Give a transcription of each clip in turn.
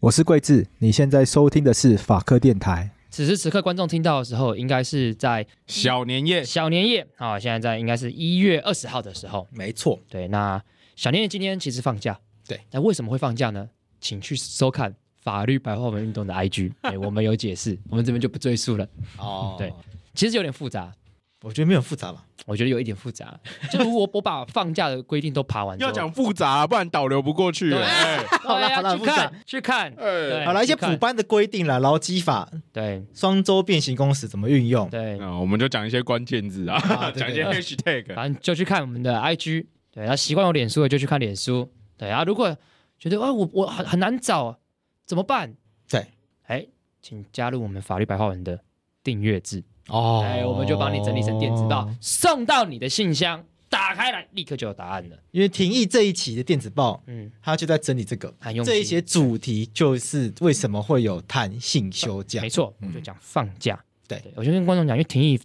我是桂智，你现在收听的是法科电台。此时此刻，观众听到的时候，应该是在小年夜。小年夜啊，现在在应该是一月二十号的时候。没错，对。那小年夜今天其实放假，对。那为什么会放假呢？请去收看法律白话文运动的 IG，哎，我们有解释，我们这边就不赘述了。哦，对，其实有点复杂。我觉得没有复杂吧，我觉得有一点复杂。就是我我把放假的规定都爬完，要讲复杂，不然导流不过去。对，好了好了，去看去看。好了，一些补班的规定了，劳基法，对，双周变形工时怎么运用？对，我们就讲一些关键字啊，讲一些 hashtag，反正就去看我们的 IG。对，然后习惯用脸书的就去看脸书。对啊，如果觉得啊我我很很难找，怎么办？对，哎，请加入我们法律白话文的订阅制。哦，哎，我们就帮你整理成电子报，送到你的信箱，打开来立刻就有答案了。因为廷义这一期的电子报，嗯，他就在整理这个，这一些主题就是为什么会有弹性休假。没错，我们就讲放假。对，我就跟观众讲，因为廷义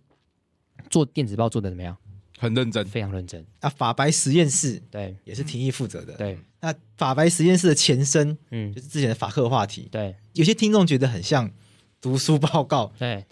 做电子报做的怎么样？很认真，非常认真。啊，法白实验室，对，也是廷义负责的。对，那法白实验室的前身，嗯，就是之前的法客话题。对，有些听众觉得很像读书报告。对。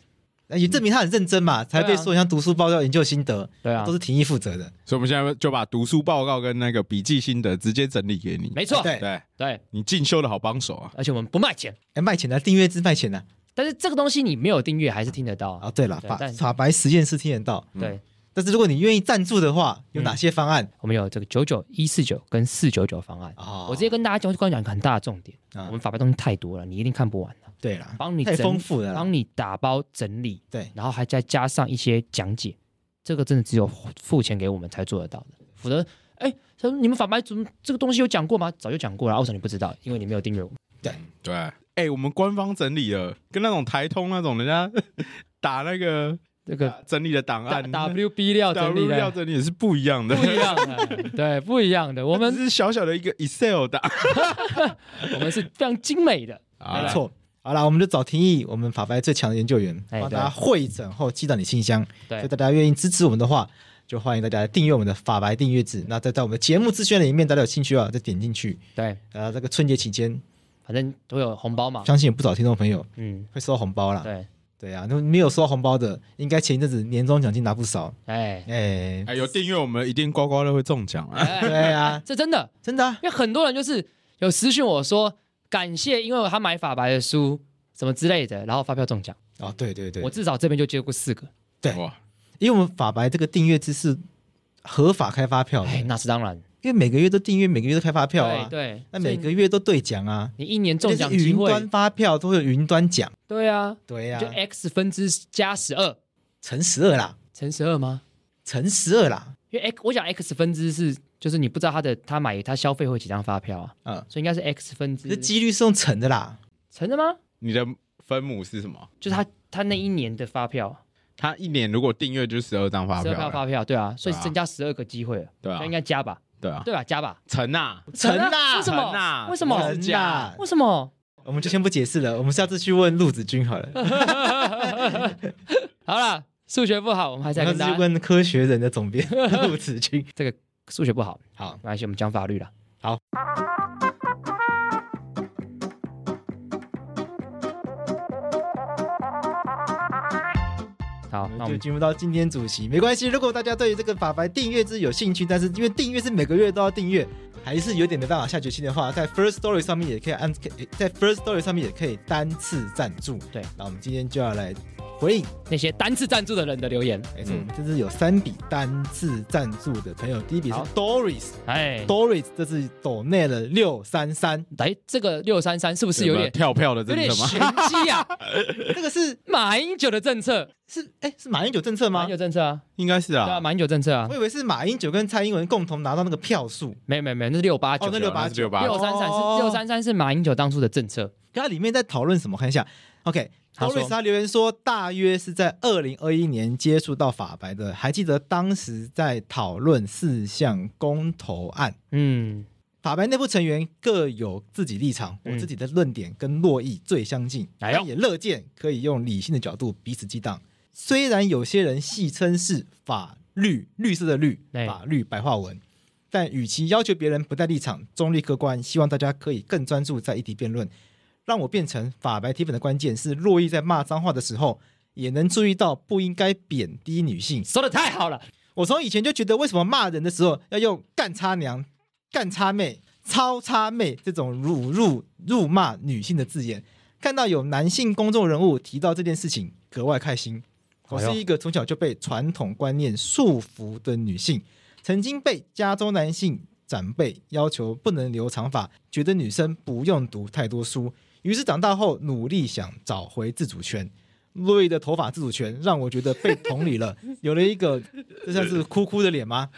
也证明他很认真嘛，才被说像读书报告、研究心得，对啊，都是廷义负责的。所以我们现在就把读书报告跟那个笔记心得直接整理给你。没错，对对对，你进修的好帮手啊！而且我们不卖钱，哎，卖钱的订阅制卖钱的。但是这个东西你没有订阅还是听得到啊？对了，法法白实验室听得到。对，但是如果你愿意赞助的话，有哪些方案？我们有这个九九一四九跟四九九方案啊。我直接跟大家讲，刚刚讲一个很大的重点，我们法白东西太多了，你一定看不完。对啦，帮你太丰富了，帮你打包整理，对，然后还再加上一些讲解，这个真的只有付钱给我们才做得到的。否则，哎，你们法白怎么这个东西有讲过吗？早就讲过了，为什么你不知道？因为你没有订阅我们。对对，哎，我们官方整理了，跟那种台通那种人家 打那个这个整理的档案，WB 料整理的整理也是不一样的，不一样的，对，不一样的。我们是小小的一个 Excel 档，我们是非常精美的，没错。好了，我们就找廷义，我们法白最强的研究员，帮大家会诊后寄到你信箱。对，所以大家愿意支持我们的话，就欢迎大家订阅我们的法白订阅制。那再在我们的节目资讯里面，大家有兴趣啊，再点进去。对，呃，这个春节期间，反正都有红包嘛，相信有不少听众朋友，嗯，会收到红包啦。对，对啊，那没有收到红包的，应该前一阵子年终奖金拿不少。哎哎哎，有订阅我们一定刮刮乐会中奖啊！对啊，这真的真的，因为很多人就是有私讯我说。感谢，因为他买法白的书什么之类的，然后发票中奖。哦，对对对，我至少这边就接过四个，对，因为我们法白这个订阅制是合法开发票，哎，那是当然，因为每个月都订阅，每个月都开发票啊，对，那每个月都兑奖啊，你一年中奖机会，云端发票都会有云端奖，对啊，对啊，就 x 分之加十二。乘十二啦，乘十二吗？乘十二啦，因为 x 我讲 x 分之是。就是你不知道他的他买他消费会几张发票啊？嗯，所以应该是 x 分之。这几率是用乘的啦，乘的吗？你的分母是什么？就是他他那一年的发票，他一年如果订阅就十二张发票，十二张发票，对啊，所以增加十二个机会，对啊，应该加吧？对啊，对吧？加吧？乘啊，乘啊，为什么？为什么？加？为什么？我们就先不解释了，我们下次去问陆子君好了。好了，数学不好，我们还是要去问科学人的总编 陆子君这个。数学不好，好，没关系，我们讲法律了。好，好那我们就进入到今天主题，没关系。如果大家对于这个法白订阅制有兴趣，但是因为订阅是每个月都要订阅，还是有点没办法下决心的话，在 First Story 上面也可以按，在 First Story 上面也可以单次赞助。对，那我们今天就要来。回应那些单次赞助的人的留言，没错，我们这次有三笔单次赞助的朋友。第一笔是 Doris，哎，Doris，这是抖内了六三三。哎，这个六三三是不是有点跳票的政策吗？玄机啊！这个是马英九的政策，是哎，是马英九政策吗？马英九政策啊，应该是啊，对啊，马英九政策啊。我以为是马英九跟蔡英文共同拿到那个票数，没有没有没有，那是六八九，那六八九，六三三是六三三是马英九当初的政策。它里面在讨论什么？看一下，OK。多瑞斯他留言说，大约是在二零二一年接触到法白的，还记得当时在讨论四项公投案。嗯，法白内部成员各有自己立场，我自己的论点跟珞亦最相近，但也乐见可以用理性的角度彼此激荡。虽然有些人戏称是法律绿色的绿法律白话文，但与其要求别人不带立场、中立客观，希望大家可以更专注在议题辩论。让我变成法白铁粉的关键是，洛伊在骂脏话的时候，也能注意到不应该贬低女性。说的太好了！我从以前就觉得，为什么骂人的时候要用干叉娘、干叉妹、超叉妹这种辱辱辱骂女性的字眼？看到有男性公众人物提到这件事情，格外开心。我是一个从小就被传统观念束缚的女性，曾经被加州男性长辈要求不能留长发，觉得女生不用读太多书。于是长大后努力想找回自主权，路易的头发自主权让我觉得被同理了，有了一个这算是哭哭的脸吗？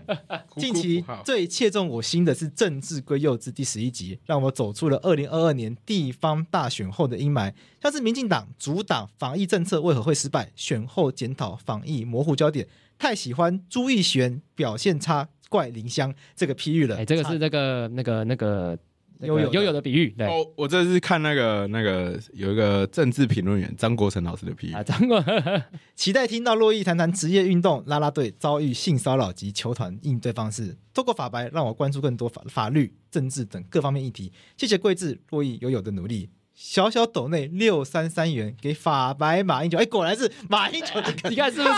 近期最切中我心的是《政治归幼稚》第十一集，让我走出了二零二二年地方大选后的阴霾，像是民进党主打防疫政策为何会失败，选后检讨防疫模糊焦点，太喜欢朱义璇表现差怪林香这个批喻了。哎，这个是那个那个那个。悠悠悠悠的比喻，对。哦，我这是看那个那个有一个政治评论员张国成老师的比喻。啊，张国，期待听到珞亦谈谈职业运动啦啦队遭遇性骚扰及球团应对方式。透过法白，让我关注更多法法律、政治等各方面议题。谢谢贵志珞亦悠悠的努力。小小斗内六三三元给法白马英九，哎，果然是马英九的，你看是不是？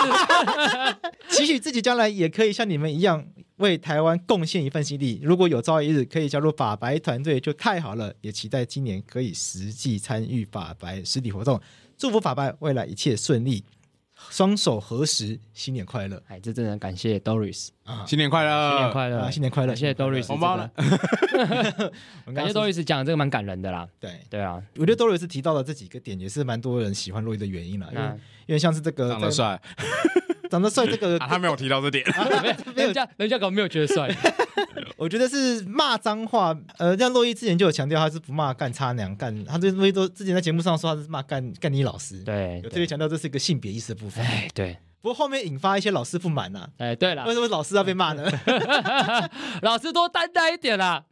期许自己将来也可以像你们一样。为台湾贡献一份心力，如果有朝一日可以加入法白团队，就太好了。也期待今年可以实际参与法白实体活动，祝福法白未来一切顺利，双手合十，新年快乐！哎，这真的感谢 Doris 啊，新年快乐，新年快乐，新年快乐！谢谢 Doris，红包了。感谢 Doris 讲的这个蛮感人的啦。对对啊，我觉得 Doris 提到的这几个点也是蛮多人喜欢洛伊的原因了，因为因为像是这个长得帅。长得帅，这个 他没有提到这点，人家人家可能没有觉得帅。我觉得是骂脏话，呃，像洛伊之前就有强调，他是不骂干叉娘干，他对洛伊都之前在节目上说他是骂干干你老师，对，有特别强调这是一个性别意识的部分。哎，对。不过后面引发一些老师不满呐，哎，对了，为什么老师要被骂呢？老师多担待一点啦。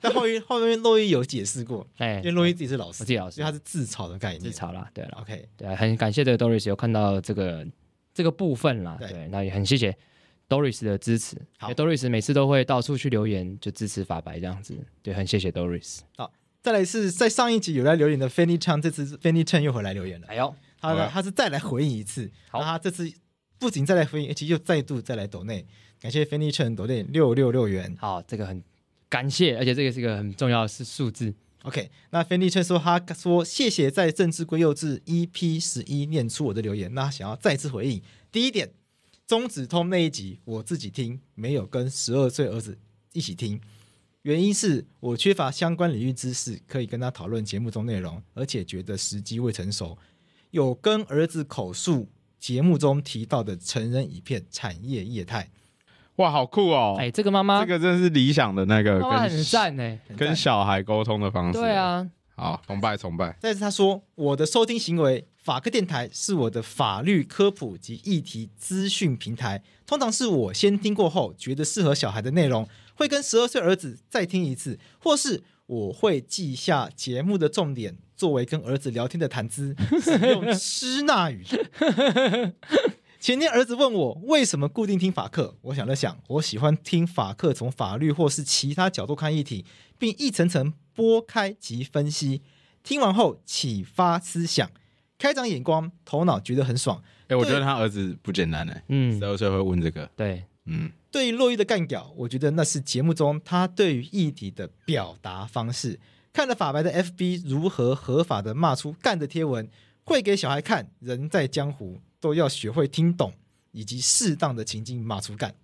但后面后面洛伊有解释过，哎，因为洛伊自己是老师，自己老师，所以他是自嘲的概念，自嘲啦。对了，OK，对，很感谢这个 Doris 有看到这个。这个部分啦，对，对，那也很谢谢 Doris 的支持。好，Doris 每次都会到处去留言，就支持法白这样子。对，很谢谢 Doris。好，再来是在上一集有来留言的 Fanny Chang，这次 Fanny Chang 又回来留言了。哎呦，他呢，他是再来回应一次。好，他这次不仅再来回应，而且又再度再来抖内，感谢 Fanny Chang 抖内六六六元。好，这个很感谢，而且这个是一个很重要的是数字。OK，那 Fanny Chang 说他说谢谢在政治归幼稚 EP 十一念出我的留言，那想要再次回应。第一点，中止通那一集我自己听，没有跟十二岁儿子一起听，原因是我缺乏相关领域知识，可以跟他讨论节目中内容，而且觉得时机未成熟。有跟儿子口述节目中提到的成人影片产业业态，哇，好酷哦！哎，这个妈妈，这个真是理想的那个，很赞哎，跟小孩沟通的方式。对啊。好，崇拜崇拜。但是他说，我的收听行为，法科电台是我的法律科普及议题资讯平台。通常是我先听过后，觉得适合小孩的内容，会跟十二岁儿子再听一次，或是我会记下节目的重点，作为跟儿子聊天的谈资，使用支那语。前天儿子问我为什么固定听法客，我想了想，我喜欢听法客从法律或是其他角度看议题，并一层层剥开及分析，听完后启发思想，开长眼光，头脑觉得很爽。哎，我觉得他儿子不简单哎，嗯，十二岁会问这个，对，嗯，对于珞亦的干屌，我觉得那是节目中他对于议题的表达方式。看了法白的 FB 如何合法的骂出干的贴文，会给小孩看，人在江湖都要学会听懂，以及适当的情境骂出干。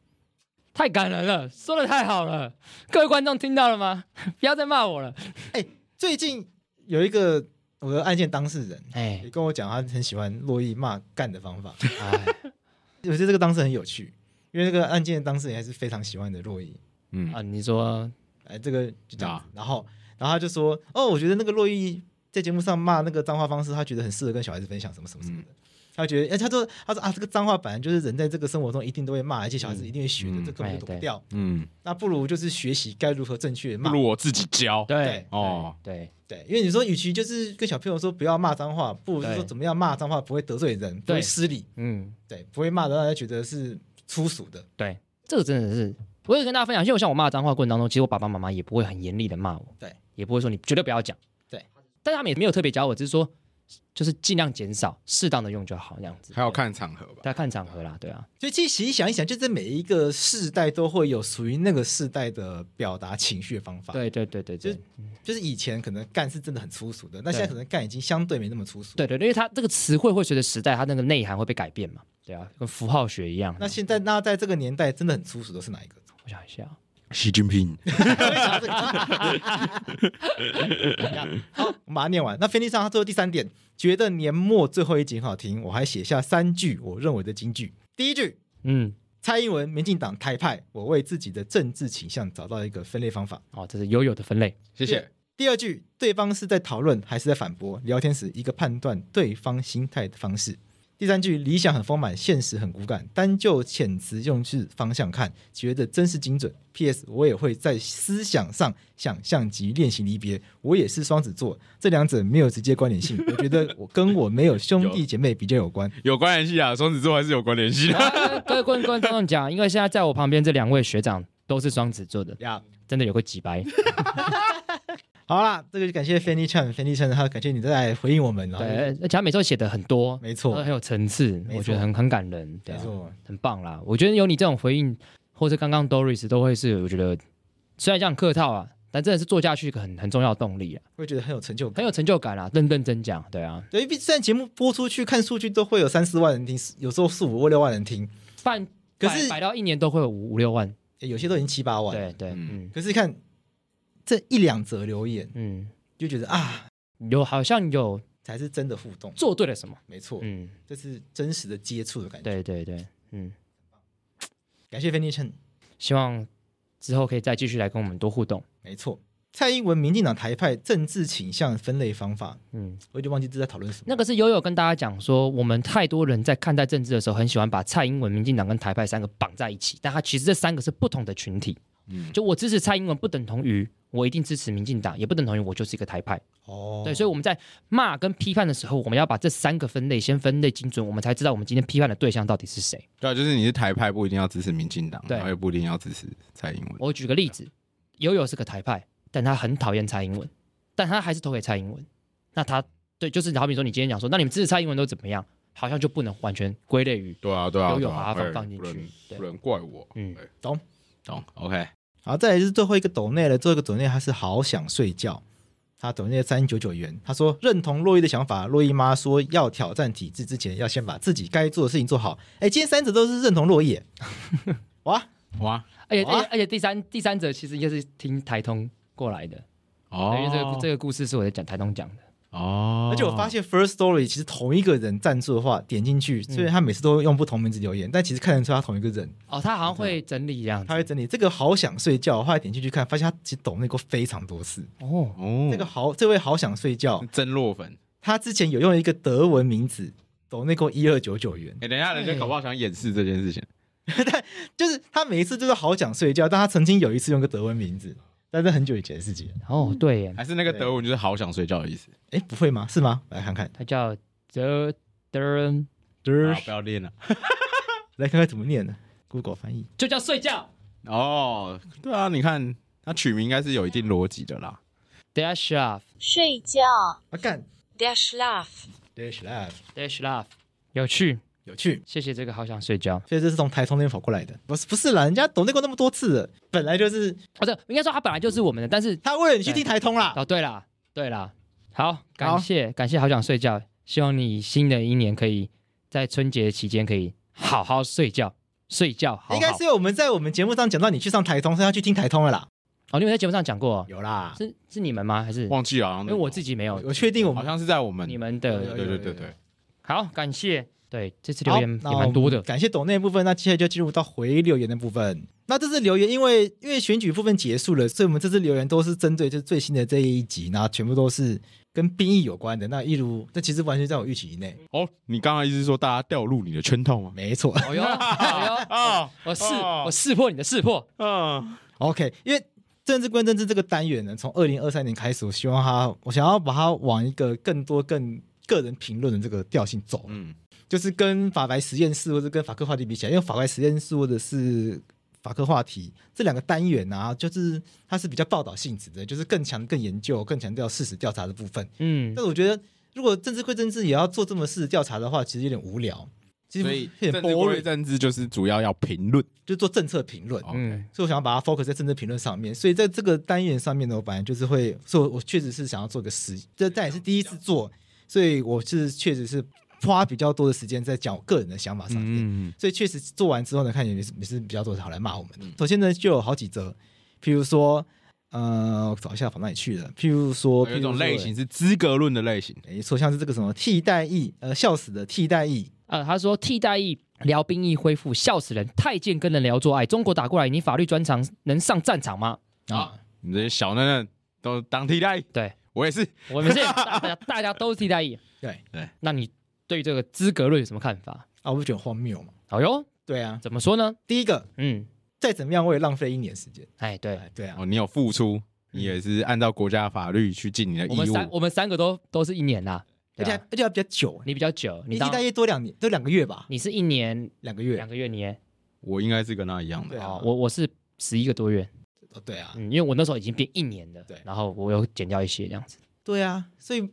太感人了，说的太好了，各位观众听到了吗？不要再骂我了。哎，最近有一个我的案件当事人，哎，也跟我讲他很喜欢洛伊骂干的方法。哎，我觉得这个当事人很有趣，因为这个案件当事人还是非常喜欢的洛伊。嗯啊，你说，哎，这个就这样，然后。然后他就说：“哦，我觉得那个洛伊在节目上骂那个脏话方式，他觉得很适合跟小孩子分享，什么什么什么的。嗯、他觉得，哎，他说，他说啊，这个脏话本来就是人在这个生活中一定都会骂，而且小孩子一定会学的，嗯、这根本就躲不掉。嗯，那不如就是学习该如何正确的骂。不如我自己教。对，对哦，对对，因为你说，与其就是跟小朋友说不要骂脏话，不如就是说怎么样骂脏话不会得罪人，不会失礼。嗯，对，不会骂的让人觉得是粗俗的。对，这个真的是，我也跟大家分享，因为我像我骂脏话过程当中，其实我爸爸妈妈也不会很严厉的骂我。对。也不会说你绝对不要讲，对，但他们也没有特别教我，只是说就是尽量减少，适当的用就好，这样子。还要看场合吧，要看场合啦，对啊。所以其实想一想，就是每一个世代都会有属于那个世代的表达情绪的方法。对对对对，就是就是以前可能干是真的很粗俗的，那现在可能干已经相对没那么粗俗。对对，因为它这个词汇会随着时代，它那个内涵会被改变嘛。对啊，跟符号学一样。那现在那在这个年代真的很粗俗的是哪一个？我想一下。习近平。好，我们把它念完。那飞利上他最后第三点，觉得年末最后一集很好听，我还写下三句我认为的金句。第一句，嗯，蔡英文、民进党、台派，我为自己的政治倾向找到一个分类方法。哦，这是悠悠的分类，谢谢。第二句，对方是在讨论还是在反驳？聊天时一个判断对方心态的方式。第三句，理想很丰满，现实很骨感。单就遣词用字方向看，觉得真是精准。P.S. 我也会在思想上想象及练习离别。我也是双子座，这两者没有直接关联性。我觉得我跟我没有兄弟姐妹比较有关，有，有关联性啊，双子座还是有关联性的。啊、各位观众讲，因为现在在我旁边这两位学长都是双子座的呀，真的有个几白。好啦，这个就感谢 Fanny Chan，Fanny Chan，他感谢你再来回应我们。对，而且他每次写的很多，没错，很有层次，我觉得很很感人，没错，很棒啦。我觉得有你这种回应，或者刚刚 Doris 都会是，我觉得虽然这样客套啊，但真的是做下去一个很很重要的动力啊。会觉得很有成就感，很有成就感啊，认认真讲，对啊。对，因为现在节目播出去看数据都会有三四万人听，有时候四五或六万人听，半可是摆到一年都会有五五六万，有些都已经七八万。对对，嗯。可是看这一两则留言，嗯。就觉得啊，有好像有才是真的互动，做对了什么？没错，嗯，这是真实的接触的感觉。对对对，嗯，感谢 Fanny Chen，希望之后可以再继续来跟我们多互动。没错，蔡英文、民进党、台派政治倾向分类方法，嗯，我就忘记这在讨论什么。那个是悠悠跟大家讲说，我们太多人在看待政治的时候，很喜欢把蔡英文、民进党跟台派三个绑在一起，但他其实这三个是不同的群体。嗯，就我支持蔡英文，不等同于我一定支持民进党，也不等同于我就是一个台派。哦，对，所以我们在骂跟批判的时候，我们要把这三个分类先分类精准，我们才知道我们今天批判的对象到底是谁。对啊，就是你是台派，不一定要支持民进党，对，也不一定要支持蔡英文。我举个例子，悠悠是个台派，但他很讨厌蔡英文，但他还是投给蔡英文。那他对，就是好比说你今天讲说，那你们支持蔡英文都怎么样？好像就不能完全归类于对啊对啊，悠悠把它放放进去，不能怪我。嗯，懂懂，OK。好，再来就是最后一个抖内了。最后一个抖内，他是好想睡觉。他抖内三九九元，他说认同洛伊的想法。洛伊妈说要挑战体制之前，要先把自己该做的事情做好。哎，今天三者都是认同洛伊。哇哇！而且而且第三第三者其实应该是听台通过来的哦，因为这个这个故事是我在讲台通讲的。哦，而且我发现 First Story 其实同一个人赞助的话，点进去，虽然他每次都用不同名字留言，但其实看得出他同一个人。哦，他好像会整理一样，他会整理。这个好想睡觉，后来点进去看，发现他其实抖内过非常多次。哦哦，这个好，这位好想睡觉，真落粉。他之前有用一个德文名字抖内过一二九九元。哎，等一下，人家搞不好想掩饰这件事情。但就是他每一次就是好想睡觉，但他曾经有一次用个德文名字。但是很久以前的事情哦，对耶，还是那个德文就是好想睡觉的意思。哎，不会吗？是吗？来看看，它叫德德德，不要练了，来看看怎么念呢？Google 翻译。就叫睡觉。哦，对啊，你看它取名应该是有一定逻辑的啦。Der Schlaf 睡觉。啊干，Der Dash Love Dash Love 有趣有趣，谢谢这个好想睡觉。所以这是从台通那边跑过来的，不是不是啦，人家懂内过那么多次了，本来就是哦，对，应该说他本来就是我们的，但是他为了你去听台通啦。哦，对啦，对啦，好，感谢感谢好想睡觉，希望你新的一年可以在春节期间可以好好睡觉，睡觉好好。应该是我们在我们节目上讲到你去上台通，所以要去听台通了啦。哦，你们在节目上讲过，有啦，是是你们吗？还是忘记了？因为我自己没有，我确定我们好像是在我们你们的，对对对对。好，感谢。对，这次留言也蛮多的，感谢抖内部分。那接下来就进入到回留言的部分。那这次留言，因为因为选举部分结束了，所以我们这次留言都是针对就是最新的这一集，然后全部都是跟兵役有关的。那一如，这其实完全在我预期以内。哦，你刚刚意思是说大家掉入你的圈套吗？没错。哦哟，哦哟，我识我识破你的识破。嗯，OK，因为。政治归政治这个单元呢，从二零二三年开始，我希望他，我想要把它往一个更多更个人评论的这个调性走。嗯，就是跟法白实验室或者跟法科话题比起来，因为法白实验室或者是法科话题这两个单元啊，就是它是比较报道性质的，就是更强、更研究、更强调事实调查的部分。嗯，但是我觉得，如果政治归政治也要做这么事实调查的话，其实有点无聊。所以政治归政治就是主要要评论，就做政策评论。嗯，所以我想要把它 focus 在政治评论上面。所以在这个单元上面呢，我本来就是会，所以我确实是想要做个实，这但也是第一次做，所以我是确实是花比较多的时间在讲我个人的想法上面。嗯，所以确实做完之后呢，看也是也是比较多的好来骂我们。首先呢，就有好几则，譬如说，呃，我找一下跑哪里去了。譬如说，有一种类型是资格论的类型，没错，像是这个什么替代役，呃，笑死的替代役。呃，他说替代役聊兵役恢复，笑死人！太监跟人聊做爱，中国打过来，你法律专长能上战场吗？啊，你这些小嫩嫩都当替代役，对我也是，我们是大家大家都是替代役，对对。那你对这个资格论有什么看法？啊，我不觉得荒谬嘛。好哟，对啊，怎么说呢？第一个，嗯，再怎么样我也浪费一年时间。哎，对对啊，哦，你有付出，你也是按照国家法律去尽你的义务。我们三我们三个都都是一年呐。而且而且要比较久，你比较久，你大约多两年，多两个月吧？你是一年两个月，两个月你？我应该是跟他一样的。对啊，我我是十一个多月。哦，对啊，嗯，因为我那时候已经变一年了，对，然后我又减掉一些这样子。对啊，所以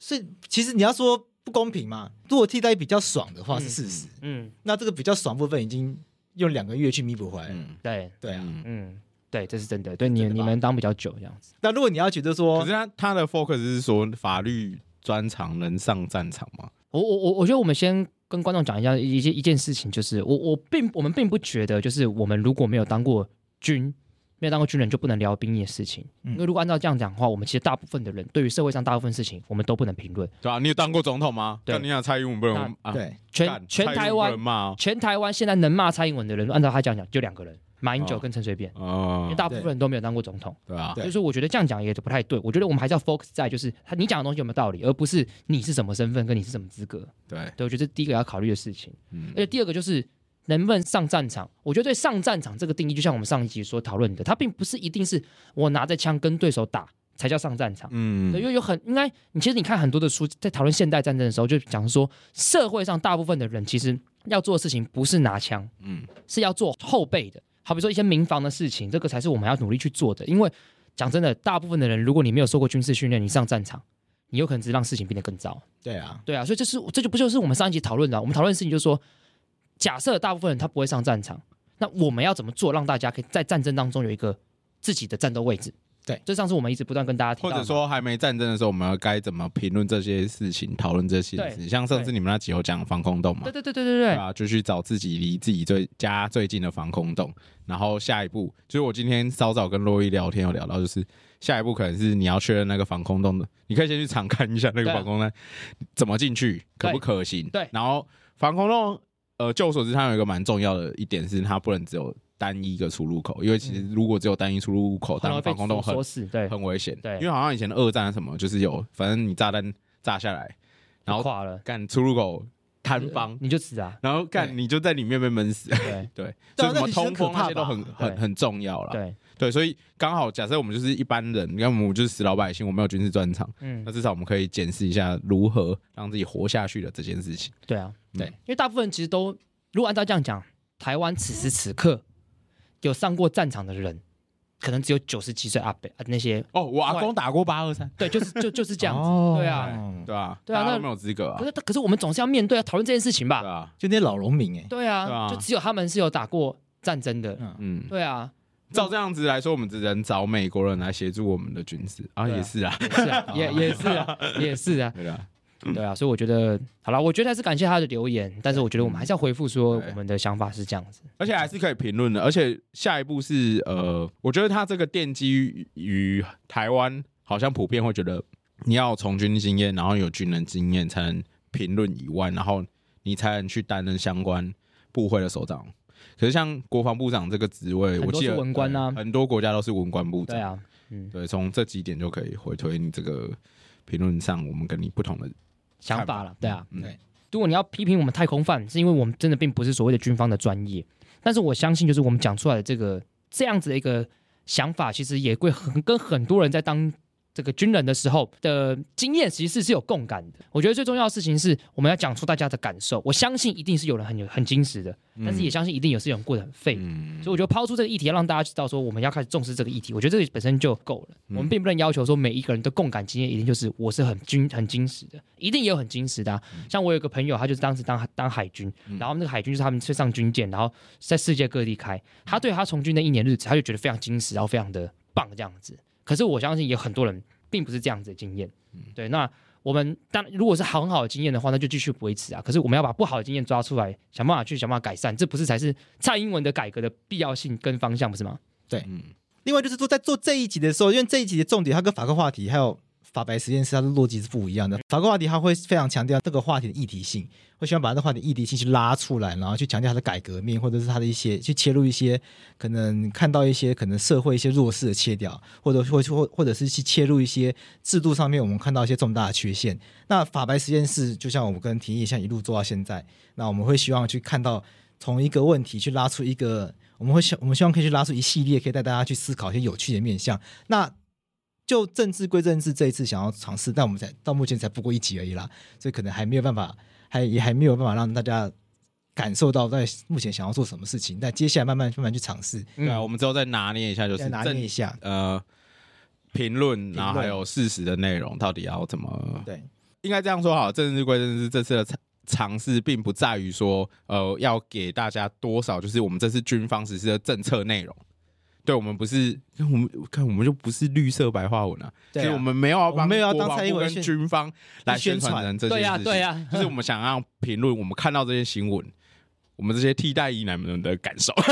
所以其实你要说不公平嘛，如果替代比较爽的话是事实，嗯，那这个比较爽部分已经用两个月去弥补回来了。对对啊，嗯，对，这是真的。对你你们当比较久这样子。那如果你要觉得说，可是他他的 focus 是说法律。专长能上战场吗？我我我我觉得我们先跟观众讲一下一件一件事情，就是我我并我们并不觉得，就是我们如果没有当过军，没有当过军人就不能聊兵役的事情。嗯、因为如果按照这样讲的话，我们其实大部分的人对于社会上大部分事情，我们都不能评论。对啊，你有当过总统吗？对，你想蔡英文不能啊？对，全全台湾全台湾现在能骂蔡英文的人，按照他这样讲，就两个人。马英九跟陈水扁，哦，因为大部分人都没有当过总统，对啊，所以说我觉得这样讲也不太对。我觉得我们还是要 focus 在就是他你讲的东西有没有道理，而不是你是什么身份跟你是什么资格。对，对，我觉得这第一个要考虑的事情。嗯，而且第二个就是能不能上战场。我觉得对上战场这个定义，就像我们上一集所讨论的，它并不是一定是我拿着枪跟对手打才叫上战场。嗯，因为有很应该，你其实你看很多的书，在讨论现代战争的时候，就讲说社会上大部分的人其实要做的事情不是拿枪，嗯，是要做后备的。好比说一些民防的事情，这个才是我们要努力去做的。因为讲真的，大部分的人，如果你没有受过军事训练，你上战场，你有可能只让事情变得更糟。对啊，对啊，所以这是这就不就是我们上一集讨论的。我们讨论的事情就是说，假设大部分人他不会上战场，那我们要怎么做，让大家可以在战争当中有一个自己的战斗位置？对，这上次我们一直不断跟大家提到，或者说还没战争的时候，我们要该怎么评论这些事情，讨论这些事情。像上次你们那集有讲防空洞嘛？对对对对对对，啊，就去找自己离自己最家最近的防空洞。然后下一步，就是我今天稍早跟洛伊聊天有聊到，就是下一步可能是你要确认那个防空洞的，你可以先去查看一下那个防空洞怎么进去，可不可行？对。然后防空洞，呃，就我所知，它有一个蛮重要的一点是，它不能只有。单一个出入口，因为其实如果只有单一出入口，当防空洞很很危险。对，因为好像以前的二战什么，就是有反正你炸弹炸下来，然后垮了，干出入口坍方，你就死啊。然后干你就在里面被闷死。对对，所以什么通风那些都很很很重要了。对对，所以刚好假设我们就是一般人，你看我们就是死老百姓，我没有军事专长，嗯，那至少我们可以检视一下如何让自己活下去的这件事情。对啊，对，因为大部分人其实都如果按照这样讲，台湾此时此刻。有上过战场的人可能只有九十几岁阿伯啊那些。哦，我阿公打过八二三，对，就是就就是这样子，对啊，对啊，对啊，那没有资格啊。可是可是我们总是要面对要讨论这件事情吧？对啊，就那些老农民哎，对啊，就只有他们是有打过战争的，嗯，对啊。照这样子来说，我们只能找美国人来协助我们的军事。啊，也是啊，是啊，也也是啊，也是啊，对啊，对啊，所以我觉得好了，我觉得还是感谢他的留言，但是我觉得我们还是要回复说我们的想法是这样子，而且还是可以评论的，而且下一步是呃，我觉得他这个奠基于台湾，好像普遍会觉得你要有从军经验，然后有军人经验才能评论以外，然后你才能去担任相关部会的首长。可是像国防部长这个职位，我记得文官啊，很多国家都是文官部长。对啊，嗯，对，从这几点就可以回推你这个评论上，我们跟你不同的想法了。对啊，对。如果你要批评我们太空泛，是因为我们真的并不是所谓的军方的专业。但是我相信，就是我们讲出来的这个这样子的一个想法，其实也会很跟很多人在当。这个军人的时候的经验，其实是有共感的。我觉得最重要的事情是，我们要讲出大家的感受。我相信一定是有人很有很矜持的，但是也相信一定有些人过得很废。嗯、所以我觉得抛出这个议题，要让大家知道说，我们要开始重视这个议题。我觉得这个本身就够了。我们并不能要求说每一个人的共感经验一定就是我是很军很矜持的，一定也有很矜持的、啊。像我有个朋友，他就是当时当当海军，然后那个海军就是他们去上军舰，然后在世界各地开。他对他从军的一年日子，他就觉得非常矜持，然后非常的棒这样子。可是我相信有很多人。并不是这样子的经验，对。那我们当如果是很好的经验的话，那就继续维持啊。可是我们要把不好的经验抓出来，想办法去想办法改善，这不是才是蔡英文的改革的必要性跟方向，不是吗？对，嗯。另外就是说，在做这一集的时候，因为这一集的重点，它跟法科话题还有。法白实验室它的逻辑是不一样的。法国话题它会非常强调这个话题的议题性，会希望把这个话题议题性去拉出来，然后去强调它的改革面，或者是它的一些去切入一些可能看到一些可能社会一些弱势的切掉，或者或或或者是去切入一些制度上面我们看到一些重大的缺陷。那法白实验室就像我们跟提议，像一路做到现在，那我们会希望去看到从一个问题去拉出一个，我们会希我们希望可以去拉出一系列可以带大家去思考一些有趣的面向。那就政治归政治，这一次想要尝试，但我们才到目前才不过一集而已啦，所以可能还没有办法，还也还没有办法让大家感受到在目前想要做什么事情。但接下来慢慢慢慢去尝试，嗯、对啊，我们之后再拿捏一下，就是拿捏一下，呃，评论，然后还有事实的内容到底要怎么？对，应该这样说好，政治归政治，这次的尝尝试并不在于说，呃，要给大家多少，就是我们这次军方实施的政策内容。对，我们不是，我们看我们就不是绿色白话文啊，所以我们没有要帮，没有要当蔡英文跟军方来宣传人这些事情，对呀，对呀，就是我们想要评论，我们看到这些新闻，我们这些替代役男们的感受。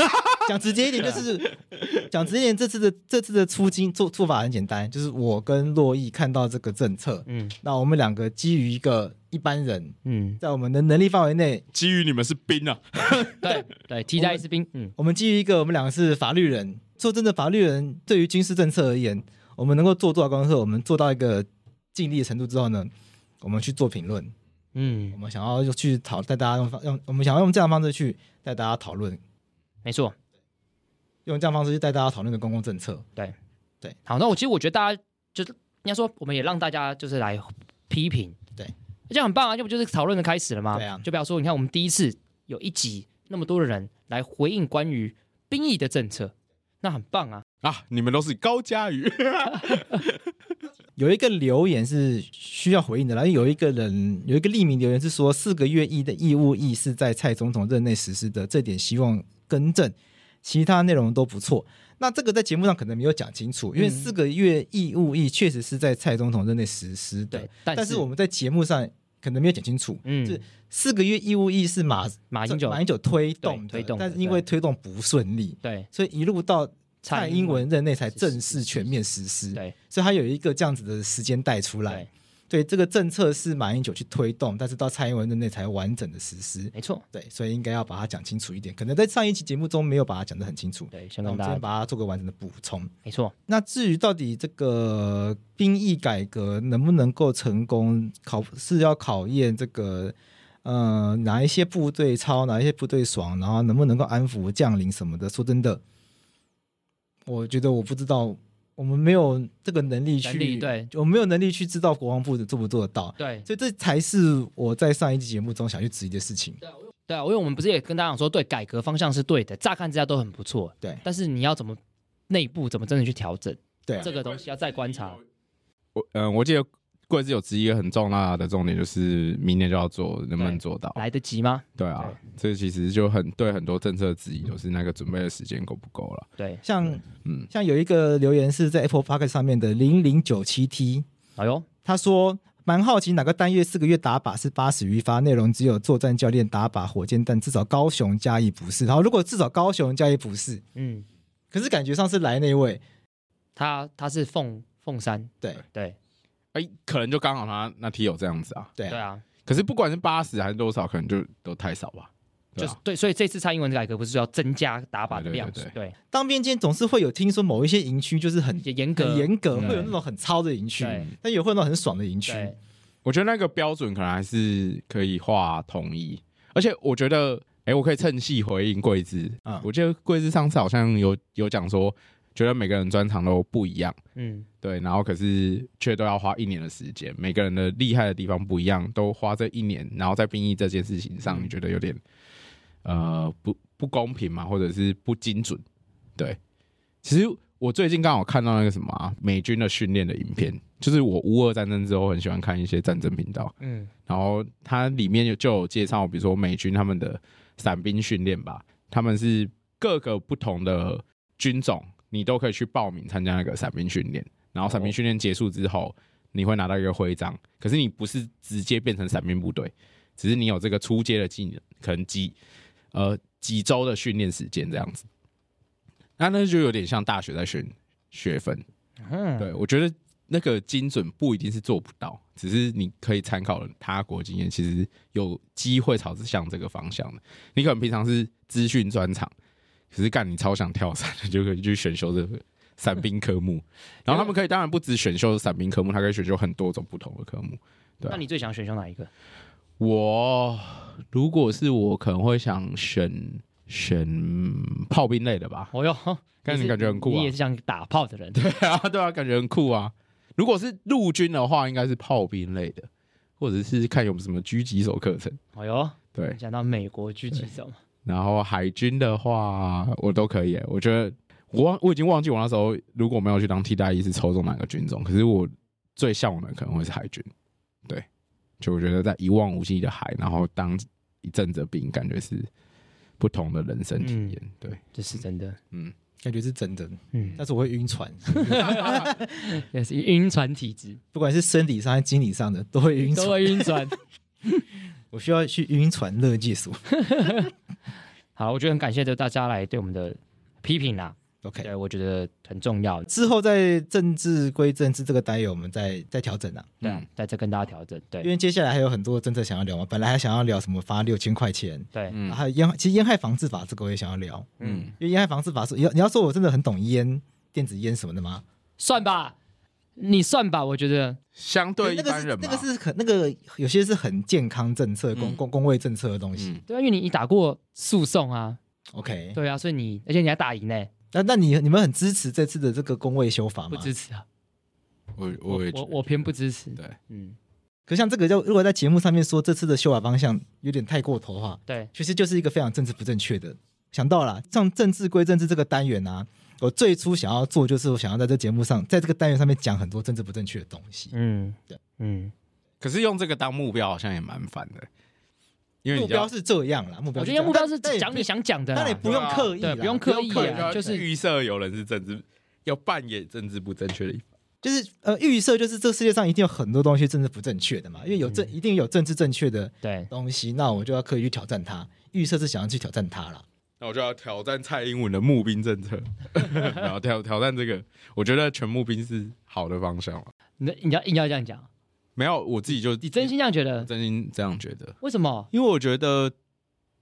讲直接一点，就是 讲直接一点，这次的这次的出金做做法很简单，就是我跟洛毅看到这个政策，嗯，那我们两个基于一个一般人，嗯，在我们的能力范围内，基于你们是兵啊，对对，替代役是兵，嗯，我们基于一个我们两个是法律人。说真的，法律人对于军事政策而言，我们能够做多少功课？我们做到一个尽力的程度之后呢，我们去做评论。嗯，我们想要去讨带大家用用，我们想要用这样的方式去带大家讨论。没错，用这样方式去带大家讨论的公共政策。对对，好，那我其实我觉得大家就是应该说，我们也让大家就是来批评。对，这样很棒啊，这不就是讨论的开始了吗？对啊，就比方说，你看我们第一次有一集那么多的人来回应关于兵役的政策。那很棒啊！啊，你们都是高嘉瑜。有一个留言是需要回应的，然后有一个人有一个匿名留言是说四个月役的义务役是在蔡总统任内实施的，这点希望更正，其他内容都不错。那这个在节目上可能没有讲清楚，因为四个月义务役确实是在蔡总统任内实施的，对，但是我们在节目上可能没有讲清楚，嗯，是四个月义务役是马马英九马英九推动推动，但是因为推动不顺利，对，所以一路到蔡英文任内才正式全面实施，对，所以他有一个这样子的时间带出来。对，这个政策是马英九去推动，但是到蔡英文任内才完整的实施。没错，对，所以应该要把它讲清楚一点。可能在上一期节目中没有把它讲得很清楚。对，先我们先把它做个完整的补充。没错。那至于到底这个兵役改革能不能够成功，考是要考验这个呃哪一些部队超，哪一些部队爽，然后能不能够安抚将领什么的。说真的，我觉得我不知道。我们没有这个能力去，力对，我没有能力去知道国防部做不做得到，对，所以这才是我在上一集节目中想去质疑的事情。对啊，因为我们不是也跟大家讲说，对，改革方向是对的，乍看之下都很不错，对，但是你要怎么内部怎么真的去调整？对、啊，这个东西要再观察。我嗯、呃，我记得贵子有质疑一个很重大的重点，就是明年就要做，能不能做到？来得及吗？对啊，这其实就很对很多政策质疑，就是那个准备的时间够不够了？对，像嗯，像有一个留言是在 Apple Podcast 上面的零零九七 T，哎呦，他说。蛮好奇哪个单月四个月打靶是八十余发，内容只有作战教练打靶火箭弹，至少高雄嘉义不是。然后如果至少高雄嘉义不是，嗯，可是感觉上是来那位，他他是凤凤山，对对，哎、欸，可能就刚好他那题有这样子啊，对对啊。可是不管是八十还是多少，可能就都太少吧。就是对，所以这次蔡英文改革不是要增加打靶的量？对，当兵间总是会有听说某一些营区就是很严格、严格，会有那种很糙的营区，但也会有那种很爽的营区。我觉得那个标准可能还是可以画统一，而且我觉得，哎，我可以趁机回应桂枝啊。我记得桂枝上次好像有有讲说，觉得每个人专长都不一样，嗯，对，然后可是却都要花一年的时间，每个人的厉害的地方不一样，都花这一年，然后在兵役这件事情上，你觉得有点？呃，不不公平嘛，或者是不精准，对。其实我最近刚好看到那个什么啊，美军的训练的影片，就是我乌俄战争之后很喜欢看一些战争频道，嗯，然后它里面就就有介绍，比如说美军他们的伞兵训练吧，他们是各个不同的军种，你都可以去报名参加那个伞兵训练，然后伞兵训练结束之后，你会拿到一个徽章，可是你不是直接变成伞兵部队，只是你有这个出阶的技能，可能几。呃，几周的训练时间这样子，那那就有点像大学在选学分。嗯，对，我觉得那个精准不一定是做不到，只是你可以参考他国经验，其实有机会朝着向这个方向的。你可能平常是资讯专长，可是干你超想跳伞，就可以去选修这个伞兵科目。然后他们可以当然不止选修伞兵科目，他可以选修很多种不同的科目。对，那你最想选修哪一个？我如果是我，可能会想选选炮兵类的吧。哦哟，感觉你感觉很酷啊！你也是想打炮的人，对啊，对啊，感觉很酷啊。如果是陆军的话，应该是炮兵类的，或者是看有什么狙击手课程。哦哟，对，讲到美国狙击手。然后海军的话，我都可以。我觉得我忘我已经忘记我那时候如果没有去当替代役是抽中哪个军种，可是我最向往的可能会是海军。对。就我觉得在一望无际的海，然后当一阵子兵，感觉是不同的人生体验。嗯、对，这是真的。嗯，感觉是真的。嗯，但是我会晕船，也是晕船体质，不管是生理上还是心理上的，都会晕船。都会晕船。我需要去晕船乐技术。好，我觉得很感谢大家来对我们的批评啦。OK，对，我觉得很重要。之后在政治归政治这个单元，我们再再调整啊。对，再再跟大家调整。对，因为接下来还有很多政策想要聊嘛。本来还想要聊什么发六千块钱，对，嗯，还有烟，其实烟害防治法这个我也想要聊。嗯，因为烟害防治法是，你要你要说我真的很懂烟，电子烟什么的吗？算吧，你算吧，我觉得相对一般人那个是很那个有些是很健康政策、公公公卫政策的东西。对啊，因为你你打过诉讼啊。OK。对啊，所以你而且你还打赢呢。那那你你们很支持这次的这个公卫修法吗？不支持啊，我我我我偏不支持。对，嗯。可像这个，就如果在节目上面说这次的修法方向有点太过头的话，对，其实就是一个非常政治不正确的。想到了，像政治归政治这个单元啊，我最初想要做就是我想要在这节目上，在这个单元上面讲很多政治不正确的东西。嗯，对，嗯。可是用这个当目标，好像也蛮烦的。因为目标是这样啦，目标我觉得目标是讲你想讲的，那你不用刻意，不用刻意，就是预设有人是政治要扮演政治不正确的一方，就是呃预设就是这世界上一定有很多东西政治不正确的嘛，因为有政一定有政治正确的对东西，那我就要刻意去挑战它，预设是想要去挑战它了，那我就要挑战蔡英文的募兵政策，然后挑挑战这个，我觉得全募兵是好的方向。你你要硬要这样讲。没有，我自己就你真心这样觉得，真心这样觉得。为什么？因为我觉得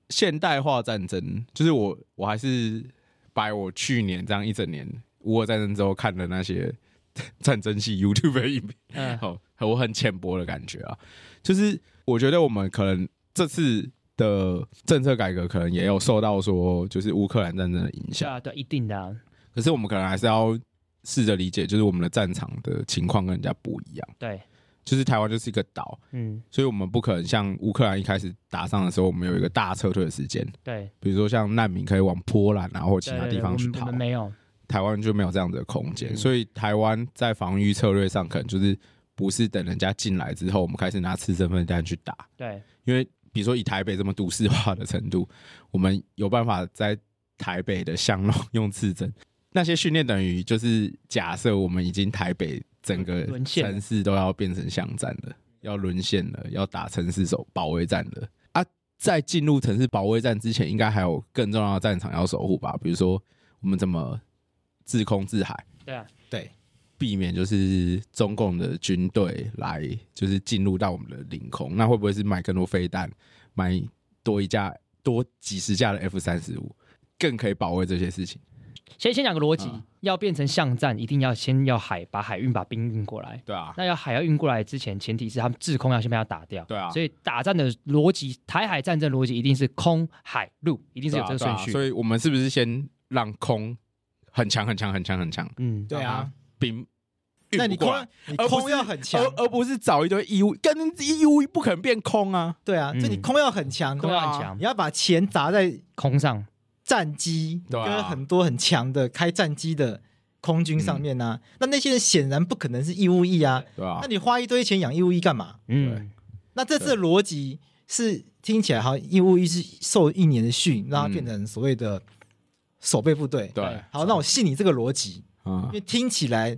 现代化战争，就是我我还是把我去年这样一整年乌俄战争之后看的那些 战争系 YouTube 的影片，嗯，好，我很浅薄的感觉啊。就是我觉得我们可能这次的政策改革，可能也有受到说，就是乌克兰战争的影响。啊，对，一定的啊。可是我们可能还是要试着理解，就是我们的战场的情况跟人家不一样。对。就是台湾就是一个岛，嗯，所以我们不可能像乌克兰一开始打仗的时候，我们有一个大撤退的时间，对，比如说像难民可以往波兰啊或其他地方去逃，没有，台湾就没有这样的空间，嗯、所以台湾在防御策略上可能就是不是等人家进来之后，我们开始拿次身份弹去打。对，因为比如说以台北这么都市化的程度，我们有办法在台北的巷弄用刺针，那些训练等于就是假设我们已经台北整个城市都要变成巷战了，要沦陷了，要打城市守保卫战了啊！在进入城市保卫战之前，应该还有更重要的战场要守护吧？比如说我们怎么？自空自海，对啊，对，避免就是中共的军队来，就是进入到我们的领空，那会不会是买更多飞弹，买多一架、多几十架的 F 三十五，更可以保卫这些事情？先先讲个逻辑，嗯、要变成巷战，一定要先要海，把海运把兵运过来。对啊，那要海要运过来之前，前提是他们制空要先被他打掉。对啊，所以打战的逻辑，台海战争逻辑一定是空海陆，一定是有这个顺序、啊啊。所以我们是不是先让空？很强很强很强很强，嗯，对啊，兵，那你空你空要很强，而不是找一堆义务，跟义务不可能变空啊，对啊，就你空要很强，空要很强，你要把钱砸在空上，战机跟很多很强的开战机的空军上面呢，那那些人显然不可能是义务役啊，对啊，那你花一堆钱养义务役干嘛？嗯，那这次的逻辑是听起来好像义务役是受一年的训，让他变成所谓的。守备部队，对，好，那我信你这个逻辑，嗯，因为听起来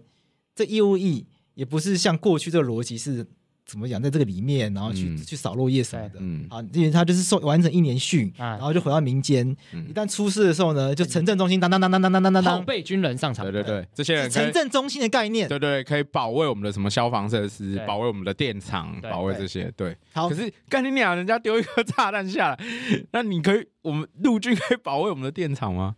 这义务役也不是像过去这个逻辑是怎么讲，在这个里面，然后去、嗯、去扫落叶什么的，嗯，好，因为他就是受完成一年训，嗯、然后就回到民间，嗯、一旦出事的时候呢，就城镇中心当当当当当当当当当，后备军人上场，对对对，这些人城镇中心的概念，对，对对，可以保卫我们的什么消防设施，保卫我们的电厂，保卫这些，对。好，可是干你娘，人家丢一颗炸弹下来，那你可以，我们陆军可以保卫我们的电厂吗？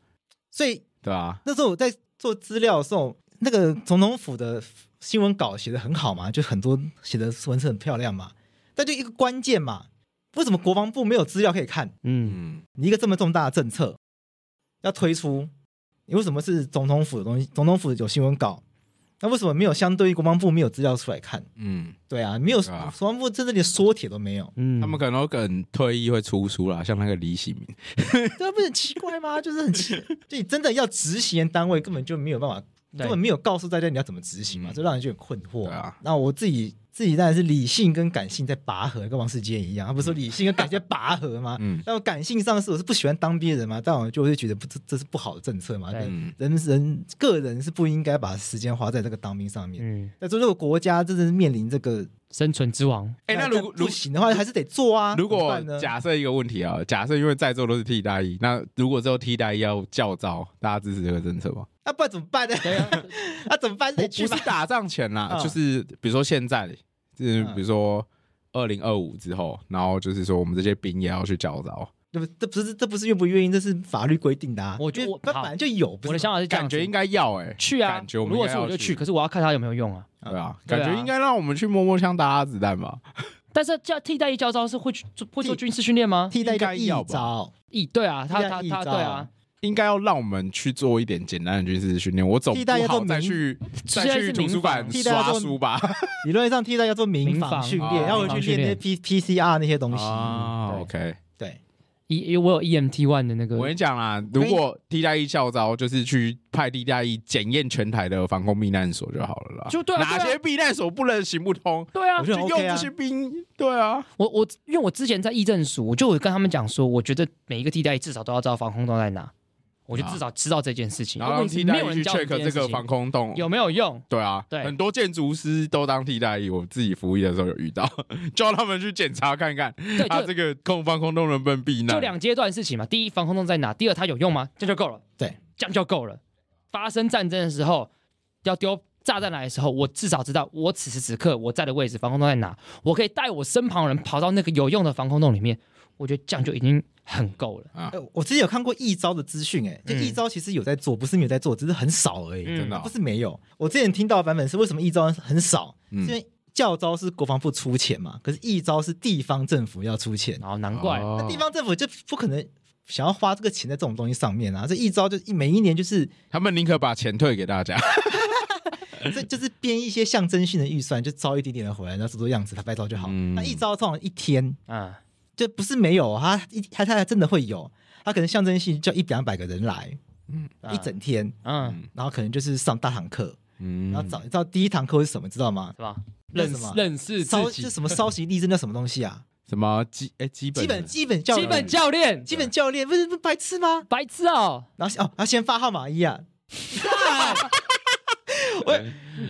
所以。对啊，那时候我在做资料的时候，那个总统府的新闻稿写的很好嘛，就很多写的文字很漂亮嘛。但就一个关键嘛，为什么国防部没有资料可以看？嗯，你一个这么重大的政策要推出，你为什么是总统府的东西？总统府有新闻稿。那为什么没有相对于国防部没有资料出来看？嗯，对啊，没有国防部真的连缩帖都没有。嗯，他们可能等退役会出书啦，像那个李喜明，这不是很奇怪吗？就是很奇，就你真的要执行的单位根本就没有办法，对根本没有告诉大家你要怎么执行嘛，这让人就很困惑。对啊，那我自己。自己当然是理性跟感性在拔河，跟王世坚一样，他不是说理性跟感性在拔河吗？嗯，但我感性上是我是不喜欢当兵的人嘛，但我就会觉得不这这是不好的政策嘛。对，人人个人是不应该把时间花在这个当兵上面。嗯，但是这个国家真的是面临这个生存之王，哎，那如果不行的话，还是得做啊。如果假设一个问题啊，假设因为在座都是替代役，那如果之后替代役要教招，大家支持这个政策吗？那不然怎么办呢？那 怎么办？不是打仗前啦，就是比如说现在。就是比如说二零二五之后，然后就是说我们这些兵也要去教招，这不这不是这不是愿不愿意，这是法律规定的啊。我觉得他本来就有，我的想法是感觉应该要哎去啊，感觉我如果是我就去，可是我要看他有没有用啊。对啊，感觉应该让我们去摸摸枪打打子弹吧。但是叫替代役教招是会去做会做军事训练吗？替代役教招，役对啊，他他他对啊。应该要让我们去做一点简单的军事训练。我总不好再去 再去图书馆刷书吧。理论上替代要做民防训练，要回去练那些 P P C R 那些东西。啊，OK，对。一我有 E M T one 的那个。我跟你讲啦，如果替代役教召就是去派替代役检验全台的防空避难所就好了啦。就对，哪些避难所不能行不通？对啊，就用这些兵。对啊，我我因为我之前在议政署，我就跟他们讲说，我觉得每一个替代役至少都要知道防空洞在哪。我就至少知道这件事情。然后替代役去 check 这个防空洞有没有用？对啊，对，很多建筑师都当替代役，我自己服役的时候有遇到，叫他们去检查看看，他这个空防空洞能不能避难？就两阶段事情嘛。第一，防空洞在哪？第二，它有用吗？这就够了。对，这样就够了。发生战争的时候，要丢炸弹来的时候，我至少知道我此时此刻我在的位置，防空洞在哪，我可以带我身旁人跑到那个有用的防空洞里面。我觉得这样就已经很够了啊！我之前有看过一招的资讯，哎，就一招其实有在做，不是没有在做，只是很少而已，真的不是没有。我之前听到的版本是为什么一招很少？因为教招是国防部出钱嘛，可是一招是地方政府要出钱，哦，难怪那地方政府就不可能想要花这个钱在这种东西上面啊！这一招就每一年就是他们宁可把钱退给大家，这就是编一些象征性的预算，就招一点点的回来，然后做做样子，他拍照就好。那一招通常一天啊。就不是没有，他一他他还真的会有，他可能象征性叫一两百个人来，嗯，一整天，嗯，然后可能就是上大堂课，嗯，然后早知道第一堂课是什么，知道吗？是吧？认识认识自己，这什么稍息立正，叫什么东西啊？什么基哎基本。基本基本教基本教练。基本教练不是不白痴吗？白痴哦！然后哦，他先发号码一啊！我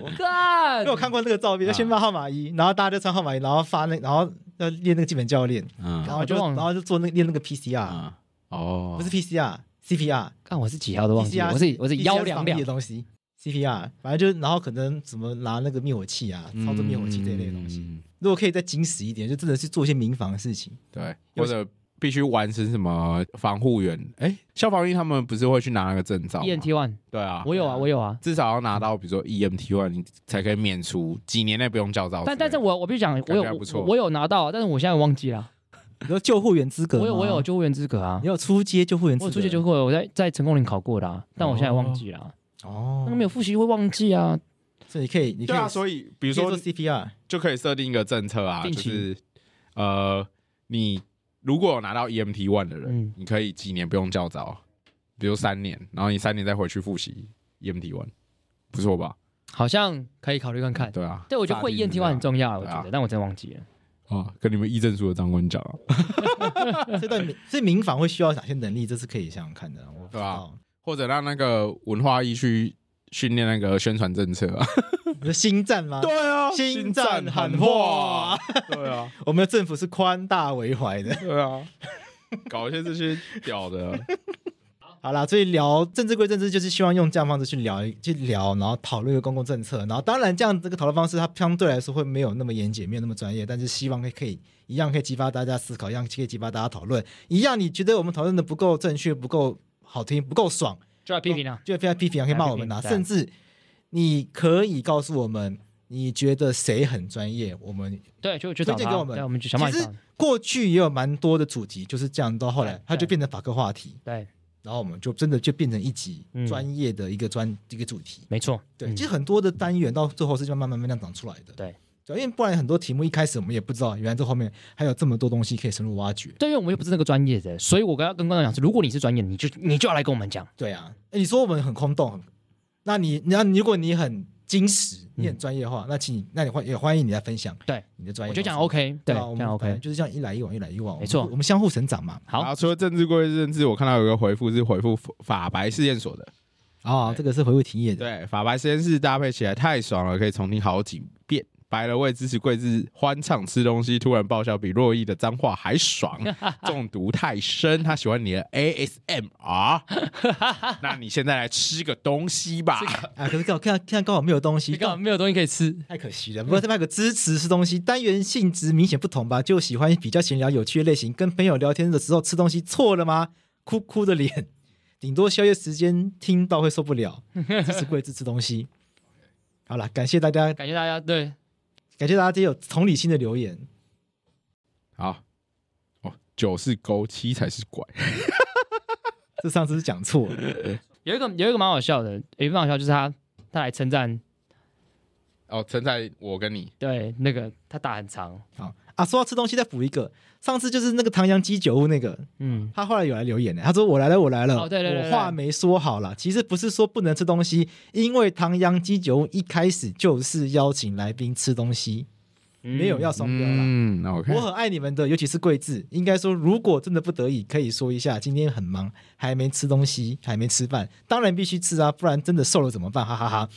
我看，因为我看过那个照片，他先发号码一，然后大家就穿号码一，然后发那，然后要练那个基本教练，然后就然后就做那练那个 PCR，哦，不是 PCR，CPR，看我是几号都忘记，我是我是幺两两。的东西，CPR，反正就然后可能怎么拿那个灭火器啊，操作灭火器这一类的东西。如果可以再精实一点，就真的是做一些民防的事情，对，或者必须完成什么防护员，哎，消防员他们不是会去拿那个证照？EMT one，对啊，我有啊，我有啊，至少要拿到，比如说 EMT one，你才可以免除几年内不用教照。但但是我我必须讲，我有我有拿到，但是我现在忘记了。你说救护员资格，我有我有救护员资格啊，你有出街救护员资格，我初阶救护员，我在在成功岭考过的，啊但我现在忘记了。哦，那个没有复习会忘记啊。所以你可以，你可以对啊，所以比如说 CPR 就可以设定一个政策啊，就是呃，你如果有拿到 EMT one 的人，你可以几年不用教招，比如三年，然后你三年再回去复习 EMT one，不错吧？好像可以考虑看看。对啊，对，我觉得会 EMT one 很重要，我觉得，但我真忘记了。哦，跟你们议政书的长官讲啊，这段这民防会需要哪些能力？这是可以想想看的，对吧？或者让那个文化艺去。训练那个宣传政策啊，心战吗？对啊，心战喊话，对啊，我们的政府是宽大为怀的，对啊，搞一些这些屌的。好啦，所以聊政治归政治，就是希望用这样方式去聊，去聊，然后讨论一个公共政策。然后当然，这样这个讨论方式，它相对来说会没有那么严谨，没有那么专业，但是希望可以可以一样可以激发大家思考，一样可以激发大家讨论。一样，你觉得我们讨论的不够正确，不够好听，不够爽。就要批评啊！就要非常批评啊！可以骂我们啊！甚至你可以告诉我们，你觉得谁很专业？我们对，就推荐给我们。我们其实过去也有蛮多的主题，就是这样。到后来，它就变成法科话题。对，然后我们就真的就变成一集专业的一个专一个主题。没错，对，其实很多的单元到最后是这样慢慢慢慢长出来的。对。因为不然很多题目一开始我们也不知道，原来这后面还有这么多东西可以深入挖掘。对，因为我们又不是那个专业的，所以我刚刚跟观众讲是，如果你是专业，你就你就要来跟我们讲。对啊，你说我们很空洞，那你那如果你很精实，你很专业的话，那请你那你欢也欢迎你来分享。对，你的专业，我就讲 OK，对，这样 OK，就是这样一来一往，一来一往，没错，我们相互成长嘛。好，除了政治归政治，我看到有个回复是回复法白试验所的，哦，这个是回复题的。对，法白实验室搭配起来太爽了，可以重听好几遍。白了为支持贵志欢唱吃东西，突然爆笑比洛伊的脏话还爽，中毒太深。他喜欢你的 ASMR，那你现在来吃个东西吧。啊，可是刚好看看刚好没有东西，刚好没有东西可以吃，太可惜了。不过这边有个支持吃东西，单元性质明显不同吧？就喜欢比较闲聊有趣的类型，跟朋友聊天的时候吃东西错了吗？哭哭的脸，顶多宵夜时间听到会受不了。支持贵志吃东西。好了，感谢大家，感谢大家，对。感谢大家这些有同理心的留言。好，哦，九是勾，七才是拐。这上次是讲错了。有一个有一个蛮好笑的，有一个蛮好笑，就是他他来称赞。哦，称赞我跟你。对，那个他打很长。好啊，说到吃东西，再补一个。上次就是那个唐扬鸡酒屋那个，嗯，他后来有来留言呢。他说：“我来了，我来了。”哦，对对对，我话没说好了。其实不是说不能吃东西，因为唐扬鸡酒屋一开始就是邀请来宾吃东西，没有要双标了。嗯，那我看。我很爱你们的，尤其是贵志。应该说，如果真的不得已，可以说一下，今天很忙，还没吃东西，还没吃饭，当然必须吃啊，不然真的瘦了怎么办？哈哈哈。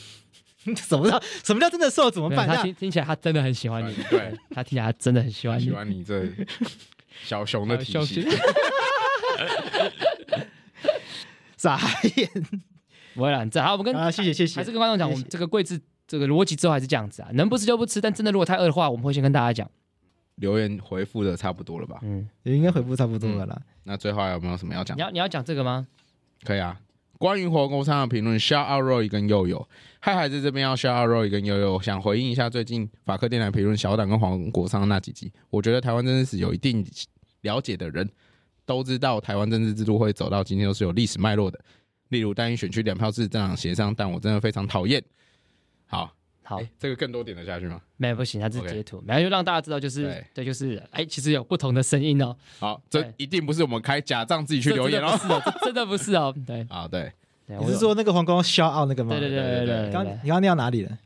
怎么叫什么叫真的瘦怎么办？他听听起来他真的很喜欢你，对 他听起来他真的很喜欢你，喜欢你这 小熊的体型。傻眼，不会啦，这好，我们跟啊，谢谢谢谢，还是跟观众讲，我们这个贵志这个逻辑之后还是这样子啊，能不吃就不吃，但真的如果太饿的话，我们会先跟大家讲。留言回复的差不多了吧？嗯，也应该回复差不多了啦。那最后还有没有什么要讲？你要你要讲这个吗？可以啊。关于活动上的评论，shout out Roy 跟悠悠，嗨嗨，在这边要 shout out Roy 跟悠悠，想回应一下最近法克电台评论小党跟黄国昌那几集。我觉得台湾政治史有一定了解的人都知道，台湾政治制度会走到今天都是有历史脉络的。例如单一选区两票制这样协商，但我真的非常讨厌。好。好，这个更多点得下去吗？没有，不行，它是截图，没有就让大家知道，就是对，就是哎，其实有不同的声音哦。好，这一定不是我们开假账自己去留言哦，真的 不是哦。对，啊对，你是说那个黄光 shout out 那个吗？对对对对对。刚你刚刚念到哪里了？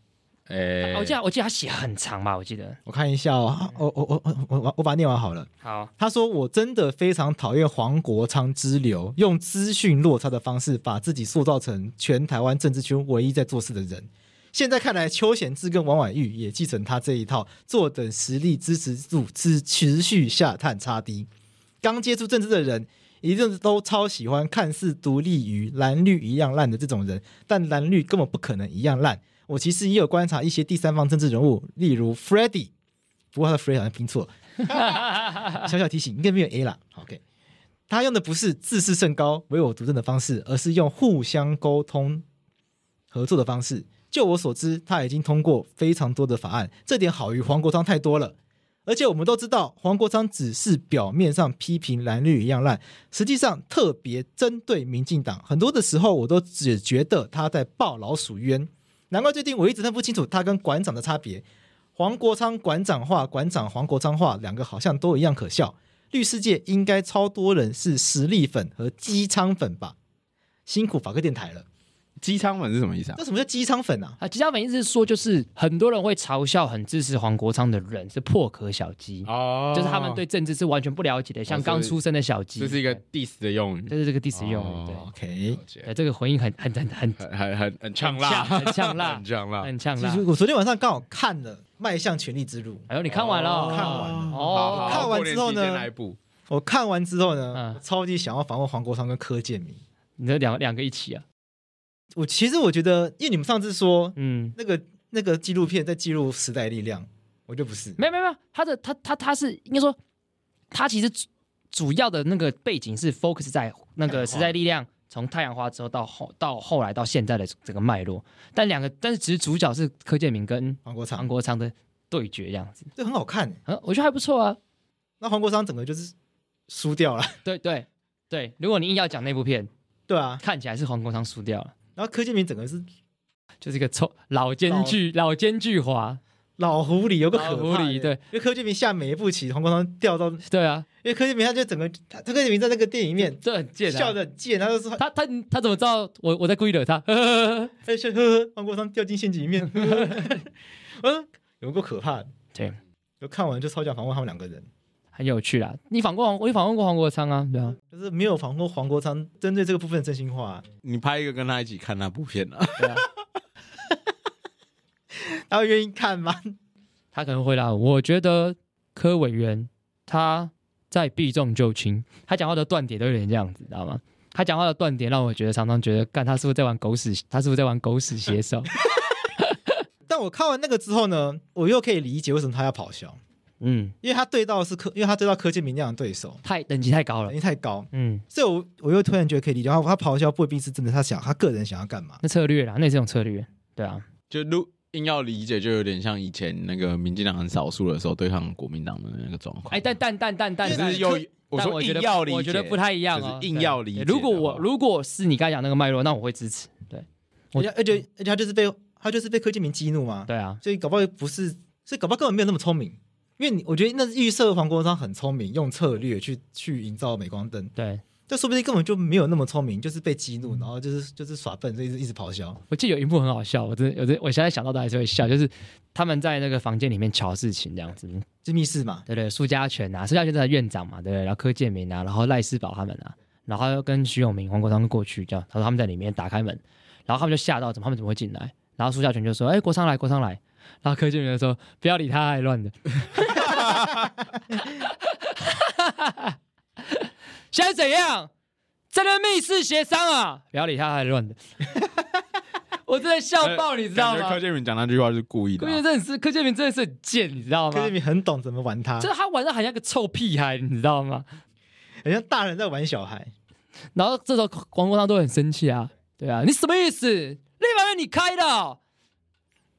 哎，我记得我记得他写很长吧？我记得，我看一下哦，我我我我我我把它念完好了。好，他说我真的非常讨厌黄国昌之流，用资讯落差的方式把自己塑造成全台湾政治圈唯一在做事的人。现在看来，邱显智跟王婉玉也继承他这一套，坐等实力支持度持持续下探差低。刚接触政治的人，一定都超喜欢看似独立于蓝绿一样烂的这种人，但蓝绿根本不可能一样烂。我其实也有观察一些第三方政治人物，例如 Freddie，不过他的 Freddie 好像拼错，小小提醒，应该没有 A 啦。OK，他用的不是自视甚高、唯我独尊的方式，而是用互相沟通、合作的方式。就我所知，他已经通过非常多的法案，这点好于黄国昌太多了。而且我们都知道，黄国昌只是表面上批评蓝绿一样烂，实际上特别针对民进党。很多的时候，我都只觉得他在抱老鼠冤。难怪最近我一直分不清楚他跟馆长的差别。黄国昌馆长话，馆长黄国昌话，两个好像都一样可笑。律师界应该超多人是实力粉和机舱粉吧？辛苦法克电台了。机舱粉是什么意思啊？那什么叫机舱粉啊？啊，机舱粉意思是说，就是很多人会嘲笑很支持黄国昌的人是破壳小鸡哦，就是他们对政治是完全不了解的，像刚出生的小鸡。这是一个 diss 的用语，这是这个 diss 用语。对，OK，对，这个回应很很很很很很很呛辣，很呛辣，很呛辣，很呛辣。其实我昨天晚上刚好看了《迈向权力之路》。哎呦，你看完了？看完了。哦，看完之后呢？我看完之后呢？超级想要访问黄国昌跟柯建铭。你这两两个一起啊？我其实我觉得，因为你们上次说，嗯，那个那个纪录片在记录时代力量，我觉得不是，没有没有没有，他的他他他是应该说，他其实主主要的那个背景是 focus 在那个时代力量从太阳花之后到后到后来到现在的这个脉络，但两个但是其实主角是柯建明跟黄国昌黄国昌的对决这样子，这很好看，嗯，我觉得还不错啊。那黄国昌整个就是输掉了，对对对，如果你硬要讲那部片，对啊，看起来是黄国昌输掉了。然后柯建明整个是就是一个臭老奸巨老奸巨猾。老狐狸，有个可狐狸对，因为柯建明下每一步棋，黄国昌掉到对啊，因为柯建明他就整个他柯建铭在那个电影里面这很贱，笑得很贱，他就说他他他怎么知道？我我在故意惹他？呵呵呵，他就说呵呵，黄国昌掉进陷阱里面，嗯，有够可怕的，对，就看完就超想访问他们两个人。很有趣啦！你访过黄，我也访问过黄国昌啊，对啊，就是没有访过黄国昌针对这个部分真心话、啊。你拍一个跟他一起看那部片啊？对啊，他会愿意看吗？他可能会啦。我觉得柯委员他在避重就轻，他讲话的断点都有点这样子，知道吗？他讲话的断点让我觉得常常觉得，干他是不是在玩狗屎？他是不是在玩狗屎写手？但我看完那个之后呢，我又可以理解为什么他要咆哮。嗯，因为他对到的是柯，因为他对到柯建铭那样的对手，太等级太高了，等级太高。嗯，所以我我又突然觉得可以理解，他他咆哮不一定是真的，他想他个人想要干嘛？那策略啦，那也是一种策略，对啊。就如硬要理解，就有点像以前那个民进党很少数的时候对抗国民党的那个状况。哎，但但但但但是又我说硬要理解，我觉得不太一样哦。硬要理解，如果我如果是你刚才讲那个脉络，那我会支持。对，而且而且而且他就是被他就是被柯建铭激怒嘛。对啊，所以搞不好不是，所以搞不好根本没有那么聪明。因为你，我觉得那预设黄国昌很聪明，用策略去去营造镁光灯。对，这说不定根本就没有那么聪明，就是被激怒，然后就是就是耍笨，就一直一直咆哮。我记得有一幕很好笑，我真的，我真，我现在想到都还是会笑，就是他们在那个房间里面瞧事情这样子，就密室嘛，对对，苏家全啊，苏家全在院长嘛，对对，然后柯建明啊，然后赖世宝他们啊，然后又跟徐永明、黄国昌过去，这样，他说他们在里面打开门，然后他们就吓到，怎么他们怎么会进来？然后苏家全就说：“哎，国昌来，国昌来。”然后柯建铭就说：“不要理他，还乱的。”现在怎样？在那密室协商啊！不要理他，还乱的。我真的笑爆，你知道吗？柯建明讲那句话是故意的。柯建铭真的是，柯建铭真的是很贱，你知道吗？柯建铭很懂怎么玩他，就是他玩的好像个臭屁孩，你知道吗？好像大人在玩小孩。然后这时候黄国昌都很生气啊，对啊，你什么意思？立法院你开的，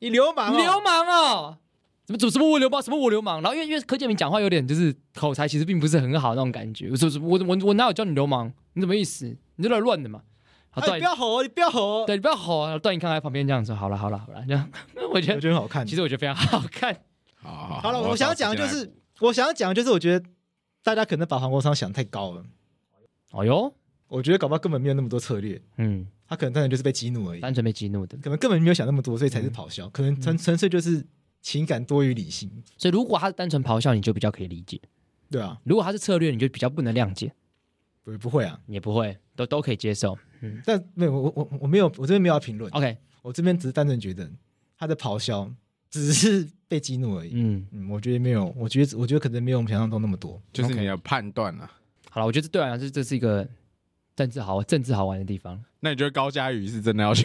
你流氓，流氓哦！怎么什么我流氓，什么我流氓？然后因为因为柯建明讲话有点就是口才其实并不是很好那种感觉。我说我我我哪有叫你流氓？你怎么意思？你有点乱的嘛。好，段、哎、你不要吼，你不要吼，对，你不要吼啊！段宜康在旁边这样说，好了好了好了，这样我觉得我觉得很好看。其实我觉得非常好看。好好了，我想要讲的就是，我，我想要讲的就是，我觉得大家可能把黄国昌想太高了。哦哟，我觉得搞不好根本没有那么多策略，嗯，他可能单纯就是被激怒而已，单纯被激怒的，可能根本没有想那么多，所以才是咆哮，嗯、可能纯纯粹就是情感多于理性。所以如果他是单纯咆哮，你就比较可以理解，对啊。如果他是策略，你就比较不能谅解，不不会啊，也不会，都都可以接受，嗯。但没有，我我我没有，我这边没有要评论，OK，我这边只是单纯觉得他的咆哮只是被激怒而已，嗯。嗯，我觉得没有，我觉得我觉得可能没有我们想象中那么多，就是你的判断啊。好了，我觉得对我来说这是一个。政治好，政治好玩的地方。那你觉得高嘉瑜是真的要去？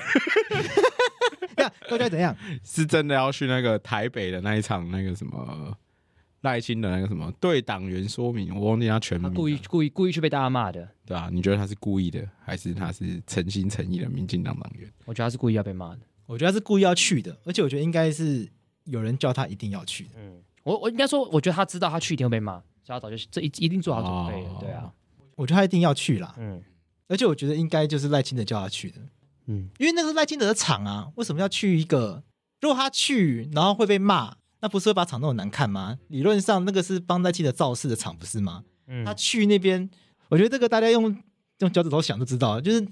那高嘉怎样？是真的要去那个台北的那一场那个什么赖清的那个什么对党员说明？我忘记他全名。他故意故意故意去被大家骂的，对啊，你觉得他是故意的，还是他是诚心诚意的民进党党员？我觉得他是故意要被骂的。我觉得他是故意要去的，而且我觉得应该是有人叫他一定要去的。嗯，我我应该说，我觉得他知道他去一定会被骂，所以他早就这一一定做好准备了。哦、对啊，我觉得他一定要去啦。嗯。而且我觉得应该就是赖清德叫他去的，嗯，因为那个是赖清德的场啊，为什么要去一个？如果他去，然后会被骂，那不是会把场弄得难看吗？理论上那个是帮赖清德造势的场，不是吗？嗯，他去那边，我觉得这个大家用用脚趾头想就知道，就是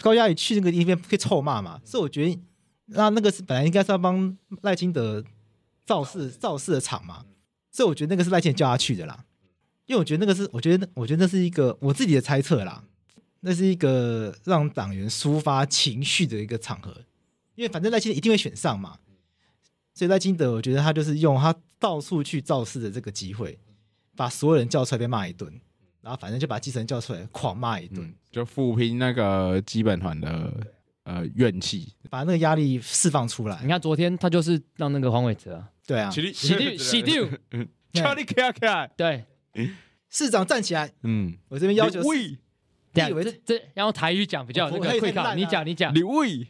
高嘉宇去那个地方可以臭骂嘛，所以我觉得那那个是本来应该是要帮赖清德造势造势的场嘛，所以我觉得那个是赖清德叫他去的啦，因为我觉得那个是，我觉得我觉得那是一个我自己的猜测啦。那是一个让党员抒发情绪的一个场合，因为反正赖清德一定会选上嘛，所以赖清德我觉得他就是用他到处去造势的这个机会，把所有人叫出来被骂一顿，然后反正就把基层叫出来狂骂一顿，嗯，就抚平那个基本团的呃怨气，把那个压力释放出来。你看昨天他就是让那个黄伟哲，对啊，洗掉洗掉，叫你起来，对，市长站起来，嗯，我这边要求。以为这这要用台语讲比较那个会考，你讲你讲。立委，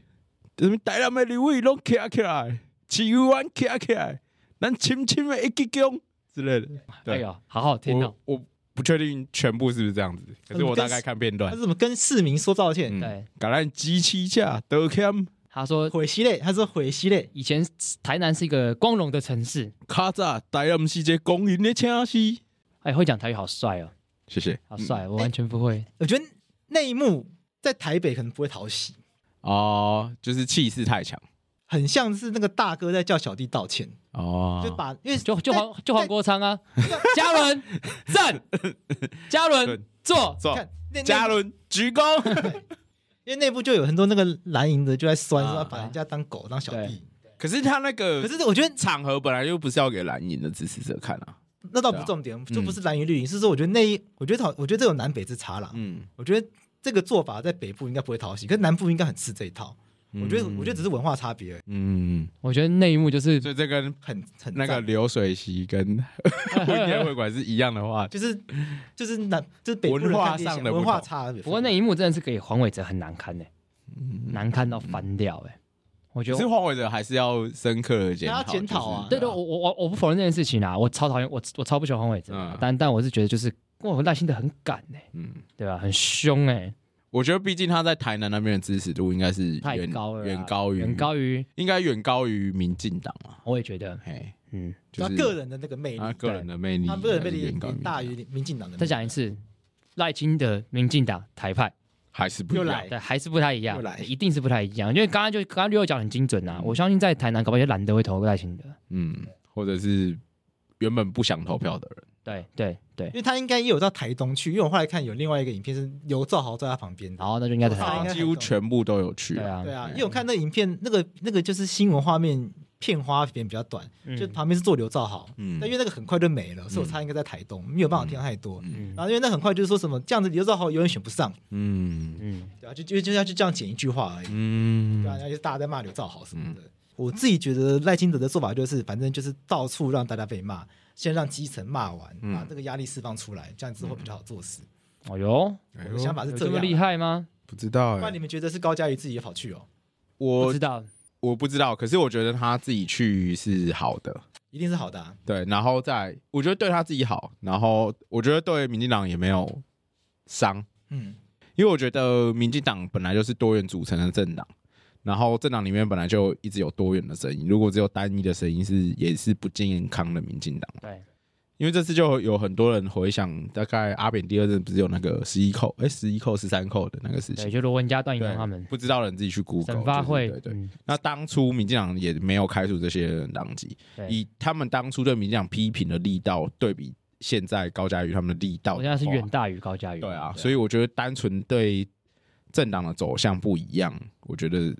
什么台南的立委拢起起来，市议员起起来，咱深深的一鞠躬之类的。哎呀，好好听哦。我不确定全部是不是这样子，可是我大概看片段。他是怎么跟市民说道歉？对，橄榄机器架德 cam。他说悔西嘞，他说悔西嘞。以前台南是一个光荣的城市。卡扎台南是一个光荣的城市。哎，会讲台语好帅哦。谢谢。好帅，我完全不会。我觉得。那一幕在台北可能不会讨喜。哦，就是气势太强，很像是那个大哥在叫小弟道歉。哦，就把因为就就黄就黄国昌啊，嘉伦站，嘉伦坐。坐，嘉伦鞠躬，因为内部就有很多那个蓝营的就在酸说把人家当狗当小弟，可是他那个可是我觉得场合本来就不是要给蓝营的支持者看啊。那倒不重点，就不是蓝营绿营，是说我觉得那一，我觉得讨，我觉得这有南北之差啦。嗯，我觉得这个做法在北部应该不会讨喜，可是南部应该很吃这一套。我觉得，我觉得只是文化差别而已。嗯，我觉得那一幕就是，所以这跟很很那个流水席跟 婚宴会馆是一样的话，就是就是南就是北部文化上的文化差别。不过那一幕真的是给黄伟哲很难堪呢，难看到翻掉哎。我觉得是黄伟哲还是要深刻的检讨，检讨啊！对对，我我我我不否认这件事情啊，我超讨厌我我超不喜欢黄伟哲，但但我是觉得就是我赖清德很敢哎，嗯，对吧？很凶哎，我觉得毕竟他在台南那边的支持度应该是太高了，远高于远高于应该远高于民进党啊，我也觉得，哎，嗯，他个人的那个魅力，他个人的魅力，他个人魅力远大于民进党的。再讲一次，赖清德民进党台派。还是不一样，对，还是不太一样，一定是不太一样。因为刚刚就刚刚六讲很精准呐，我相信在台南搞不好也懒得会投赖清德，嗯，或者是原本不想投票的人，对对对，因为他应该也有到台东去，因为我后来看有另外一个影片是刘兆豪在他旁边，然后那就应该台东。几乎全部都有去，对啊，对啊，因为我看那影片，那个那个就是新闻画面。片花片比较短，就旁边是做刘兆豪，但因为那个很快就没了，所以我猜应该在台东，没有办法听太多。然后因为那很快就是说什么这样子，刘兆豪永远选不上，嗯。嗯，对啊，就就就要就这样剪一句话而已，嗯，对啊，然后就大家在骂刘兆豪什么的。我自己觉得赖清德的做法就是，反正就是到处让大家被骂，先让基层骂完，把这个压力释放出来，这样之后比较好做事。哦哟，我的想法是这么厉害吗？不知道，那你们觉得是高嘉瑜自己也跑去哦？我不知道。我不知道，可是我觉得他自己去是好的，一定是好的啊。对，然后再，我觉得对他自己好，然后我觉得对民进党也没有伤，嗯，因为我觉得民进党本来就是多元组成的政党，然后政党里面本来就一直有多元的声音，如果只有单一的声音是也是不健康的民进党。对，因为这次就有很多人回想，大概阿扁第二任不是有那个十一扣，哎，十一扣十三扣的那个事情，对，就罗文嘉、段宜农他们不知道的人自己去 Google。审发会，对对。那当初民进党也没有开除这些人党籍，以他们当初对民进党批评的力道对比现在高嘉瑜他们的力道，我现在是远大于高嘉瑜。对啊，所以我觉得单纯对政党的走向不一样，我觉得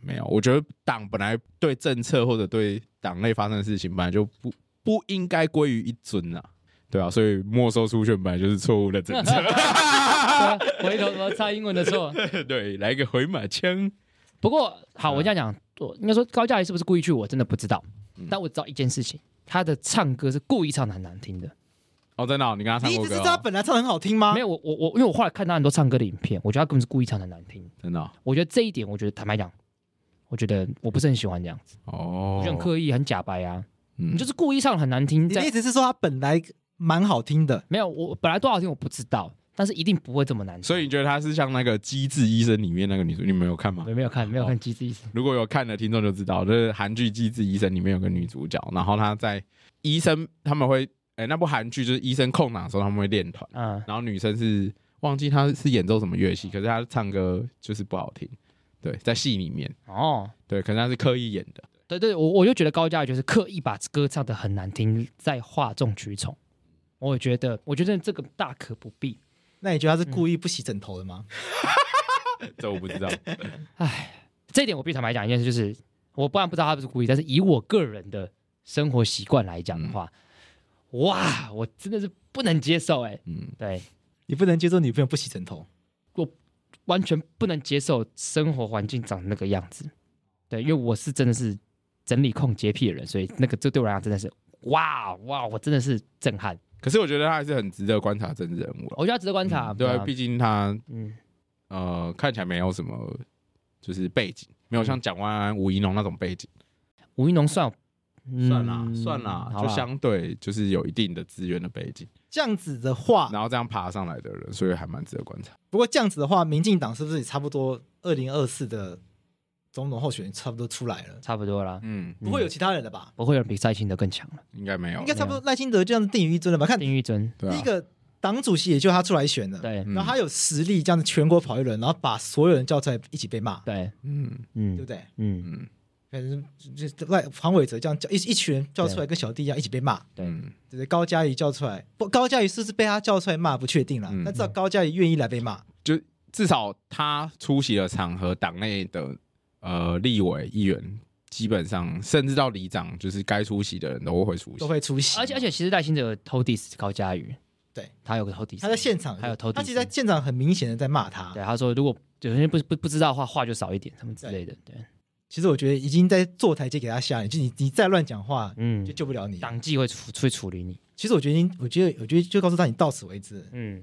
没有。我觉得党本来对政策或者对党内发生的事情，本来就不不应该归于一尊啊。对啊，所以没收初选本来就是错误的政策。回头说蔡英文的错。对，来一个回马枪。不过好，我这样讲，我应该说高嘉怡是不是故意去？我真的不知道。嗯、但我知道一件事情，他的唱歌是故意唱的很难听的。哦，真的、哦？你跟他唱过歌？你一直知道他本来唱很好听吗？没有，我我我，因为我后来看他很多唱歌的影片，我觉得他根本是故意唱的难听。真的、哦？我觉得这一点，我觉得坦白讲，我觉得我不是很喜欢这样子。哦。我觉得很刻意，很假白啊。嗯。你就是故意唱很难听。你的意思是说他本来？蛮好听的，没有我本来多好听我不知道，但是一定不会这么难听。所以你觉得他是像那个《机智医生》里面那个女主，你没有看吗？没有看，没有看《机智医生》。如果有看的听众就知道，就是韩剧《机智医生》里面有个女主角，然后她在医生他们会，哎、欸，那部韩剧就是医生空档的时候他们会练团，嗯，然后女生是忘记她是演奏什么乐器，可是她唱歌就是不好听，对，在戏里面哦，对，可能她是刻意演的，对对，我我就觉得高嘉瑜就是刻意把歌唱的很难听，在哗众取宠。我觉得，我觉得这个大可不必。那你觉得他是故意不洗枕头的吗？嗯、这我不知道。哎，这一点我必须坦白讲一件事，就是我不然不知道他不是故意，但是以我个人的生活习惯来讲的话，嗯、哇，我真的是不能接受哎。嗯，对，你不能接受女朋友不洗枕头，我完全不能接受生活环境长那个样子。对，因为我是真的是整理控洁癖的人，所以那个这对我来讲真的是哇哇，我真的是震撼。可是我觉得他还是很值得观察政治人物。我觉得他值得观察，嗯、对、啊，毕竟他，嗯，呃，看起来没有什么，就是背景，没有像蒋万安、吴怡农那种背景。吴怡农算，嗯、算啦，算啦，就相对就是有一定的资源的背景。这样子的话，然后这样爬上来的人，所以还蛮值得观察。不过这样子的话，民进党是不是也差不多二零二四的？总统候选人差不多出来了，差不多啦，嗯，不会有其他人了吧？不会有人比赖清德更强了，应该没有，应该差不多赖清德这样子定于一尊了吧？看定于一尊，第一个党主席也就他出来选了，对，然后他有实力这样子全国跑一轮，然后把所有人叫出来一起被骂，对，嗯。嗯，对不对？嗯。嗯，反正就赖黄伟哲这样叫一一群人叫出来跟小弟一样一起被骂，对，对对，高嘉瑜叫出来，不，高嘉瑜是不是被他叫出来骂不确定了，但至少高嘉瑜愿意来被骂，就至少他出席了场合，党内的。呃，立委议员基本上，甚至到里长，就是该出席的人都会出席，都会出席。而且而且，其实赖清德偷 diss 高嘉瑜，对他有个偷 diss，他在现场还有偷 diss，他其实在现场很明显的在骂他。对，他说如果有些不不不知道的话，话就少一点，什么之类的。对，其实我觉得已经在做台阶给他下，就你你再乱讲话，嗯，就救不了你，党纪会处会处理你。其实我觉得，我觉得，我觉得就告诉他，你到此为止。嗯，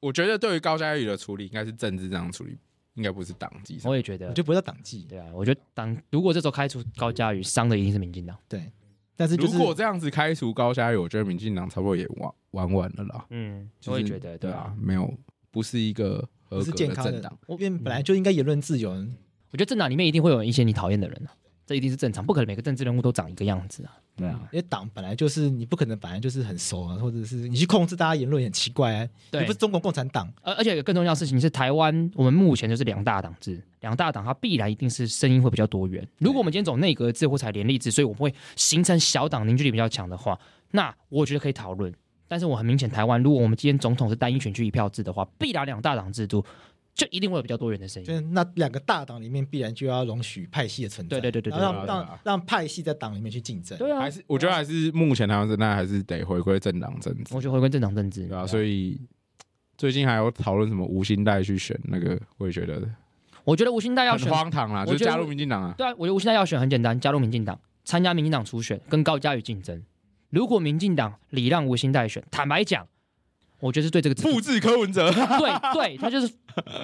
我觉得对于高嘉瑜的处理，应该是政治这样处理。应该不是党纪，我也觉得，我就不是党纪。对啊，我觉得党如果这时候开除高嘉瑜，伤的一定是民进党。对，但是、就是、如果这样子开除高嘉瑜，我觉得民进党差不多也玩玩完了啦。嗯，我也觉得，对啊，没有，不是一个合格的政党。因为本来就应该言论自由、嗯。我觉得政党里面一定会有一些你讨厌的人啊。这一定是正常，不可能每个政治人物都长一个样子啊。对啊，因为党本来就是你不可能本来就是很熟啊，或者是你去控制大家言论也很奇怪啊。对，你不是中国共产党，而而且有更重要的事情是，台湾我们目前就是两大党制，两大党它必然一定是声音会比较多元。如果我们今天走内阁制或采联立制，所以我们会形成小党凝聚力比较强的话，那我觉得可以讨论。但是我很明显，台湾如果我们今天总统是单一选区一票制的话，必然两大党制度。就一定会有比较多元的声音，就是那两个大党里面必然就要容许派系的存在，对对对对，让让让派系在党里面去竞争，对啊，还是我觉得还是目前台湾现在还是得回归政党政治，我觉得回归政党政治，对啊，所以最近还有讨论什么吴欣岱去选那个，我也觉得，我觉得吴兴代要选荒唐啦，就加入民进党啊，对啊，我觉得吴兴代要选很简单，加入民进党，参加民进党初选，跟高嘉瑜竞争，如果民进党礼让吴兴代选，坦白讲。我觉得是对这个复制柯文哲，对对，他就是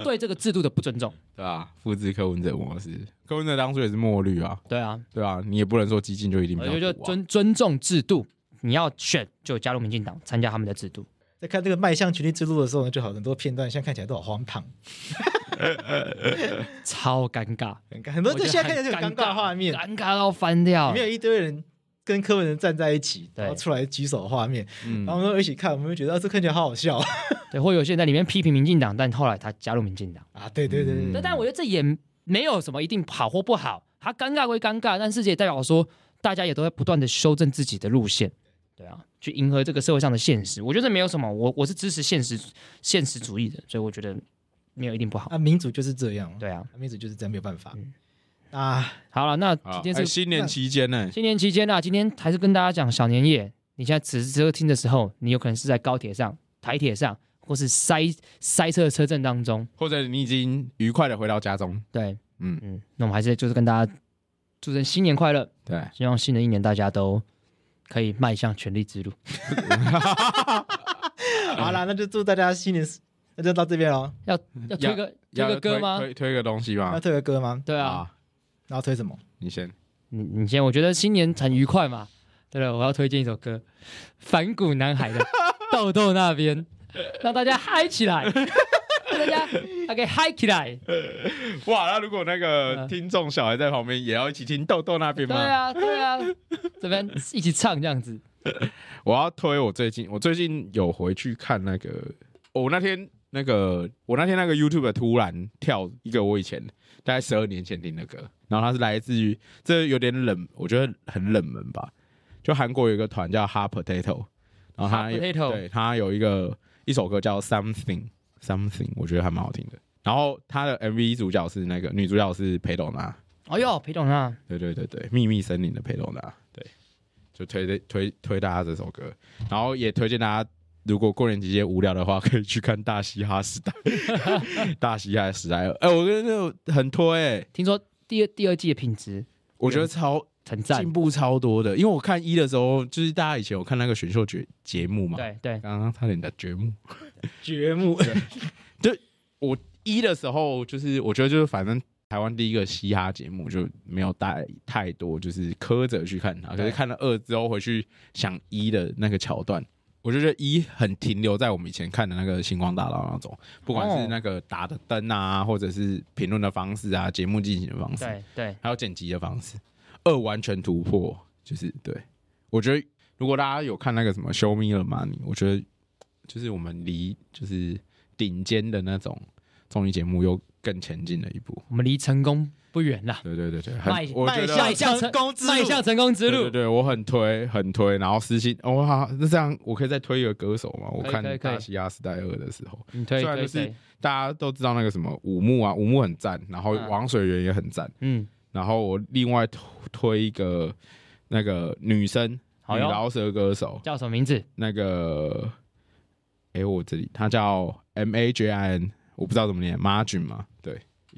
对这个制度的不尊重，对啊，复制柯文哲模式，柯文哲当初也是墨绿啊，对啊，对啊，你也不能说激进就一定我觉得就尊尊重制度，你要选就加入民进党，参加他们的制度。在看这个迈向权力制度的时候呢，就好很多片段，现在看起来都好荒唐，超尴尬，很尴尬，很多就现在看起来就很尴尬画面，尴尬到翻掉，里面有一堆人。跟柯文哲站在一起，然后出来举手的画面，然后我们一起看，我们就觉得这看起来好好笑。对，或有些人在里面批评民进党，但后来他加入民进党啊，对对对对。但我觉得这也没有什么一定好或不好，他尴尬归尴尬，但是这也代表说大家也都在不断的修正自己的路线，对啊，去迎合这个社会上的现实。我觉得没有什么，我我是支持现实现实主义的，所以我觉得没有一定不好。啊，民主就是这样，对啊，民主就是这样，没有办法。啊，好了，那今天是新年期间呢？新年期间啊，今天还是跟大家讲小年夜。你现在此时此刻听的时候，你有可能是在高铁上、台铁上，或是塞塞车的车阵当中，或者你已经愉快的回到家中。对，嗯嗯，那我们还是就是跟大家祝愿新年快乐。对，希望新的一年大家都可以迈向权力之路。好了，那就祝大家新年，那就到这边喽。要要推个推个歌吗？推推个东西吗？要推个歌吗？对啊。然后推什么？你先，你你先。我觉得新年很愉快嘛。对了，我要推荐一首歌，反骨男孩的《豆豆那边》，让大家嗨起来，让大家还可以嗨起来。哇，那如果那个听众小孩在旁边，也要一起听《豆豆那边》吗？对啊，对啊，这边一起唱这样子。我要推我最近，我最近有回去看那个，我、哦、那天那个，我那天那个 YouTube 突然跳一个我以前。大概十二年前听的歌，然后它是来自于这有点冷，我觉得很冷门吧。就韩国有一个团叫 Hot Potato，然后他有 Potato 对他有一个一首歌叫 Something Something，我觉得还蛮好听的。然后他的 MV 主角是那个女主角是裴斗娜，哦哟，裴斗娜，对对对对，秘密森林的裴斗娜，对，就推推推大家这首歌，然后也推荐大家。如果过年期间无聊的话，可以去看《大嘻哈时代》。大嘻哈时代二，哎、欸，我觉得很推、欸。听说第二第二季的品质，我觉得超很赞，进步超多的。因为我看一的时候，就是大家以前有看那个选秀节节目嘛，对对，刚刚差点的节目，节目。对，我一的时候，就是我觉得就是反正台湾第一个嘻哈节目就没有带太多，就是苛责去看它。可是看了二之后，回去想一的那个桥段。我觉得一很停留在我们以前看的那个星光大道那种，不管是那个打的灯啊，或者是评论的方式啊，节目进行的方式，对对，还有剪辑的方式，二完全突破，就是对。我觉得如果大家有看那个什么《Show Me the Money》，我觉得就是我们离就是顶尖的那种综艺节目又更前进了一步，我们离成功。不远了，对对对对，迈迈向成功之路，迈向成功之路。对对对，我很推很推，然后私信，哦好，那这样我可以再推一个歌手吗？我看《大西亚时代二》的时候，虽然就是大家都知道那个什么五木啊，五木很赞，然后王水源也很赞，嗯，然后我另外推一个那个女生女饶舌歌手，叫什么名字？那个，哎，我这里她叫 M A J I N，我不知道怎么念，Margin 嘛，对。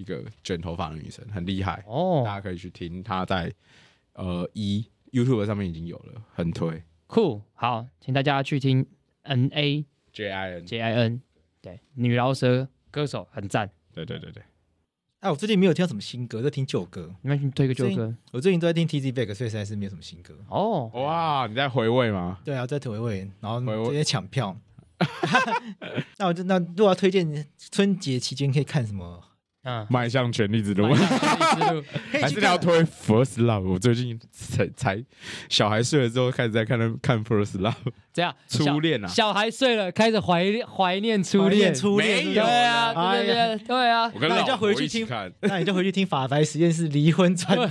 一个卷头发的女生很厉害哦，大家可以去听她在呃一 YouTube 上面已经有了，很推酷。好，请大家去听 N A J I N J I N，对，女饶舌歌手很赞。对对对对。哎，我最近没有听到什么新歌，在听旧歌。你们推个旧歌？我最近都在听 Tizzy Bac，所以实在是没有什么新歌。哦，哇，你在回味吗？对啊，在回味，然后直接抢票。那我就那如果要推荐春节期间可以看什么？嗯，迈向权力之路，还是要推 First Love。我最近才才小孩睡了之后开始在看看 First Love，这样？初恋啊，小孩睡了开始怀怀念初恋，初恋，对啊，对对对啊，那你就回去听，那你就回去听法白实验室离婚传，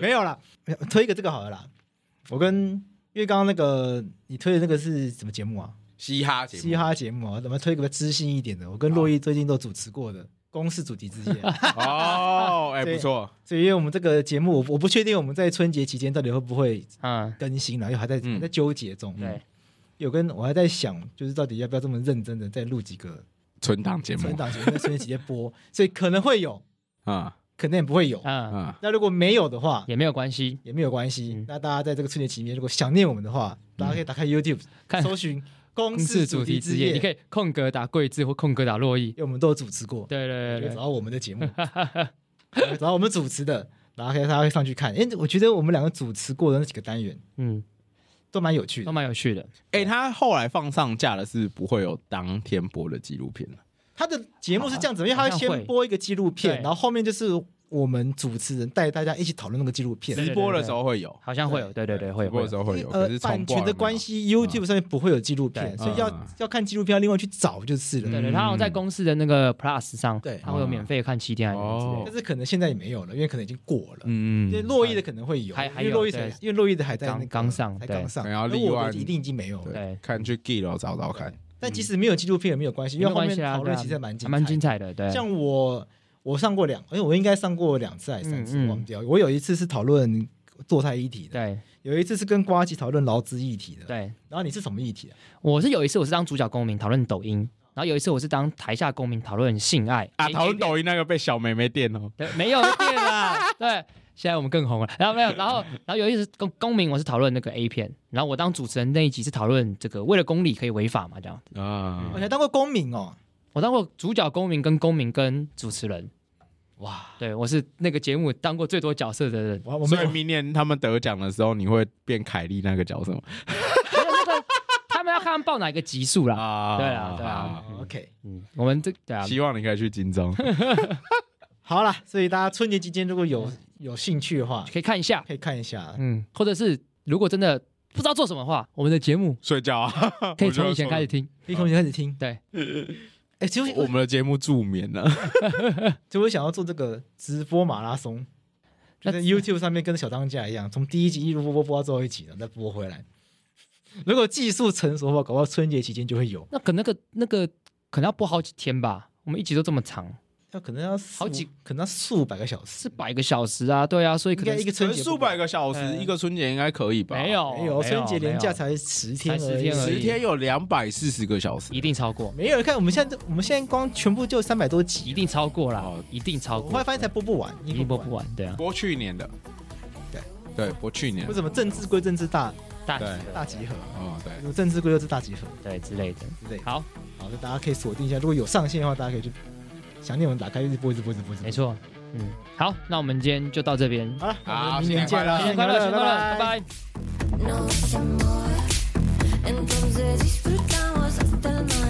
没有啦，推一个这个好了啦。我跟因为刚刚那个你推的那个是什么节目啊？嘻哈节目，嘻哈节目啊，怎么推个知性一点的？我跟洛伊最近都主持过的《公司主题之夜》哦，哎，不错。所以，因为我们这个节目，我我不确定我们在春节期间到底会不会啊更新了，因为还在还在纠结中。对，有跟我还在想，就是到底要不要这么认真的再录几个存档节目？存档节目在春节期间播，所以可能会有啊，可能也不会有啊。那如果没有的话，也没有关系，也没有关系。那大家在这个春节期间，如果想念我们的话，大家可以打开 YouTube 看搜寻。公式主题之夜，你可以空格打桂字或空格打洛伊，因为我们都有主持过。对对对，找到我们的节目，找到我们主持的，然后大家会上去看。哎，我觉得我们两个主持过的那几个单元，嗯，都蛮有趣的，都蛮有趣的。哎，他后来放上架的是不会有当天播的纪录片了。他的节目是这样子，因为他会先播一个纪录片，然后后面就是我们主持人带大家一起讨论那个纪录片。直播的时候会有，好像会有，对对对，会有。直播的时候会有。呃，版权的关系，YouTube 上面不会有纪录片，所以要要看纪录片要另外去找就是了。对对，他好像在公司的那个 Plus 上，对，他会有免费看七天哦。但是可能现在也没有了，因为可能已经过了。嗯嗯。因为洛伊的可能会有，还还有洛伊的，因为洛伊的还在刚刚上，才刚上，然后我一定已经没有了。对，看去 G 了找找看。但即使没有纪录片也没有关系，因为后面讨论其实蛮蛮精彩的。对，像我我上过两，因为我应该上过两次还是三次忘掉。我有一次是讨论做菜议题的，对，有一次是跟瓜吉讨论劳资议题的，对。然后你是什么议题啊？我是有一次我是当主角公民讨论抖音，然后有一次我是当台下公民讨论性爱。啊，讨论抖音那个被小妹妹电哦，对，没有电啊，对。现在我们更红了，然后没有，然后然后有一次公公民，我是讨论那个 A 片，然后我当主持人那一集是讨论这个为了公理可以违法嘛，这样。子啊，我还当过公民哦，我当过主角公民跟公民跟主持人，哇，对我是那个节目当过最多角色的人，我们明年他们得奖的时候，你会变凯莉那个角色吗？他们要看报哪个集数啦，对啊，对啊，OK，嗯，我们这对啊，希望你可以去金钟。好了，所以大家春节期间如果有有兴趣的话，可以看一下，可以看一下，嗯，或者是如果真的不知道做什么的话，我们的节目睡觉啊，可以从以前开始听，可以从以前开始听，对，哎，其实我们的节目助眠了，就会想要做这个直播马拉松，就在 YouTube 上面跟小当家一样，从第一集一路播播播到最后一集，然后再播回来。如果技术成熟的话，搞不好春节期间就会有。那可那个那个可能要播好几天吧，我们一集都这么长。要可能要好几，可能要数百个小时，四百个小时啊，对啊，所以可能一个春节数百个小时，一个春节应该可以吧？没有，没有，春节连假才十天，十天，十天有两百四十个小时，一定超过。没有，看我们现在，我们现在光全部就三百多集，一定超过了，一定超过。我后来发现才播不完，一定播不完，对啊，播去年的，对。对，播去年。为什么政治归政治，大大大集合？哦，对，政治归政治大集合，对之类的，之类。好，好，那大家可以锁定一下，如果有上线的话，大家可以去。想念我们打开一直播一直播一直播，没错，嗯，好，那我们今天就到这边，好了，好，明年见了，新年快乐，新年快乐，拜拜。拜拜。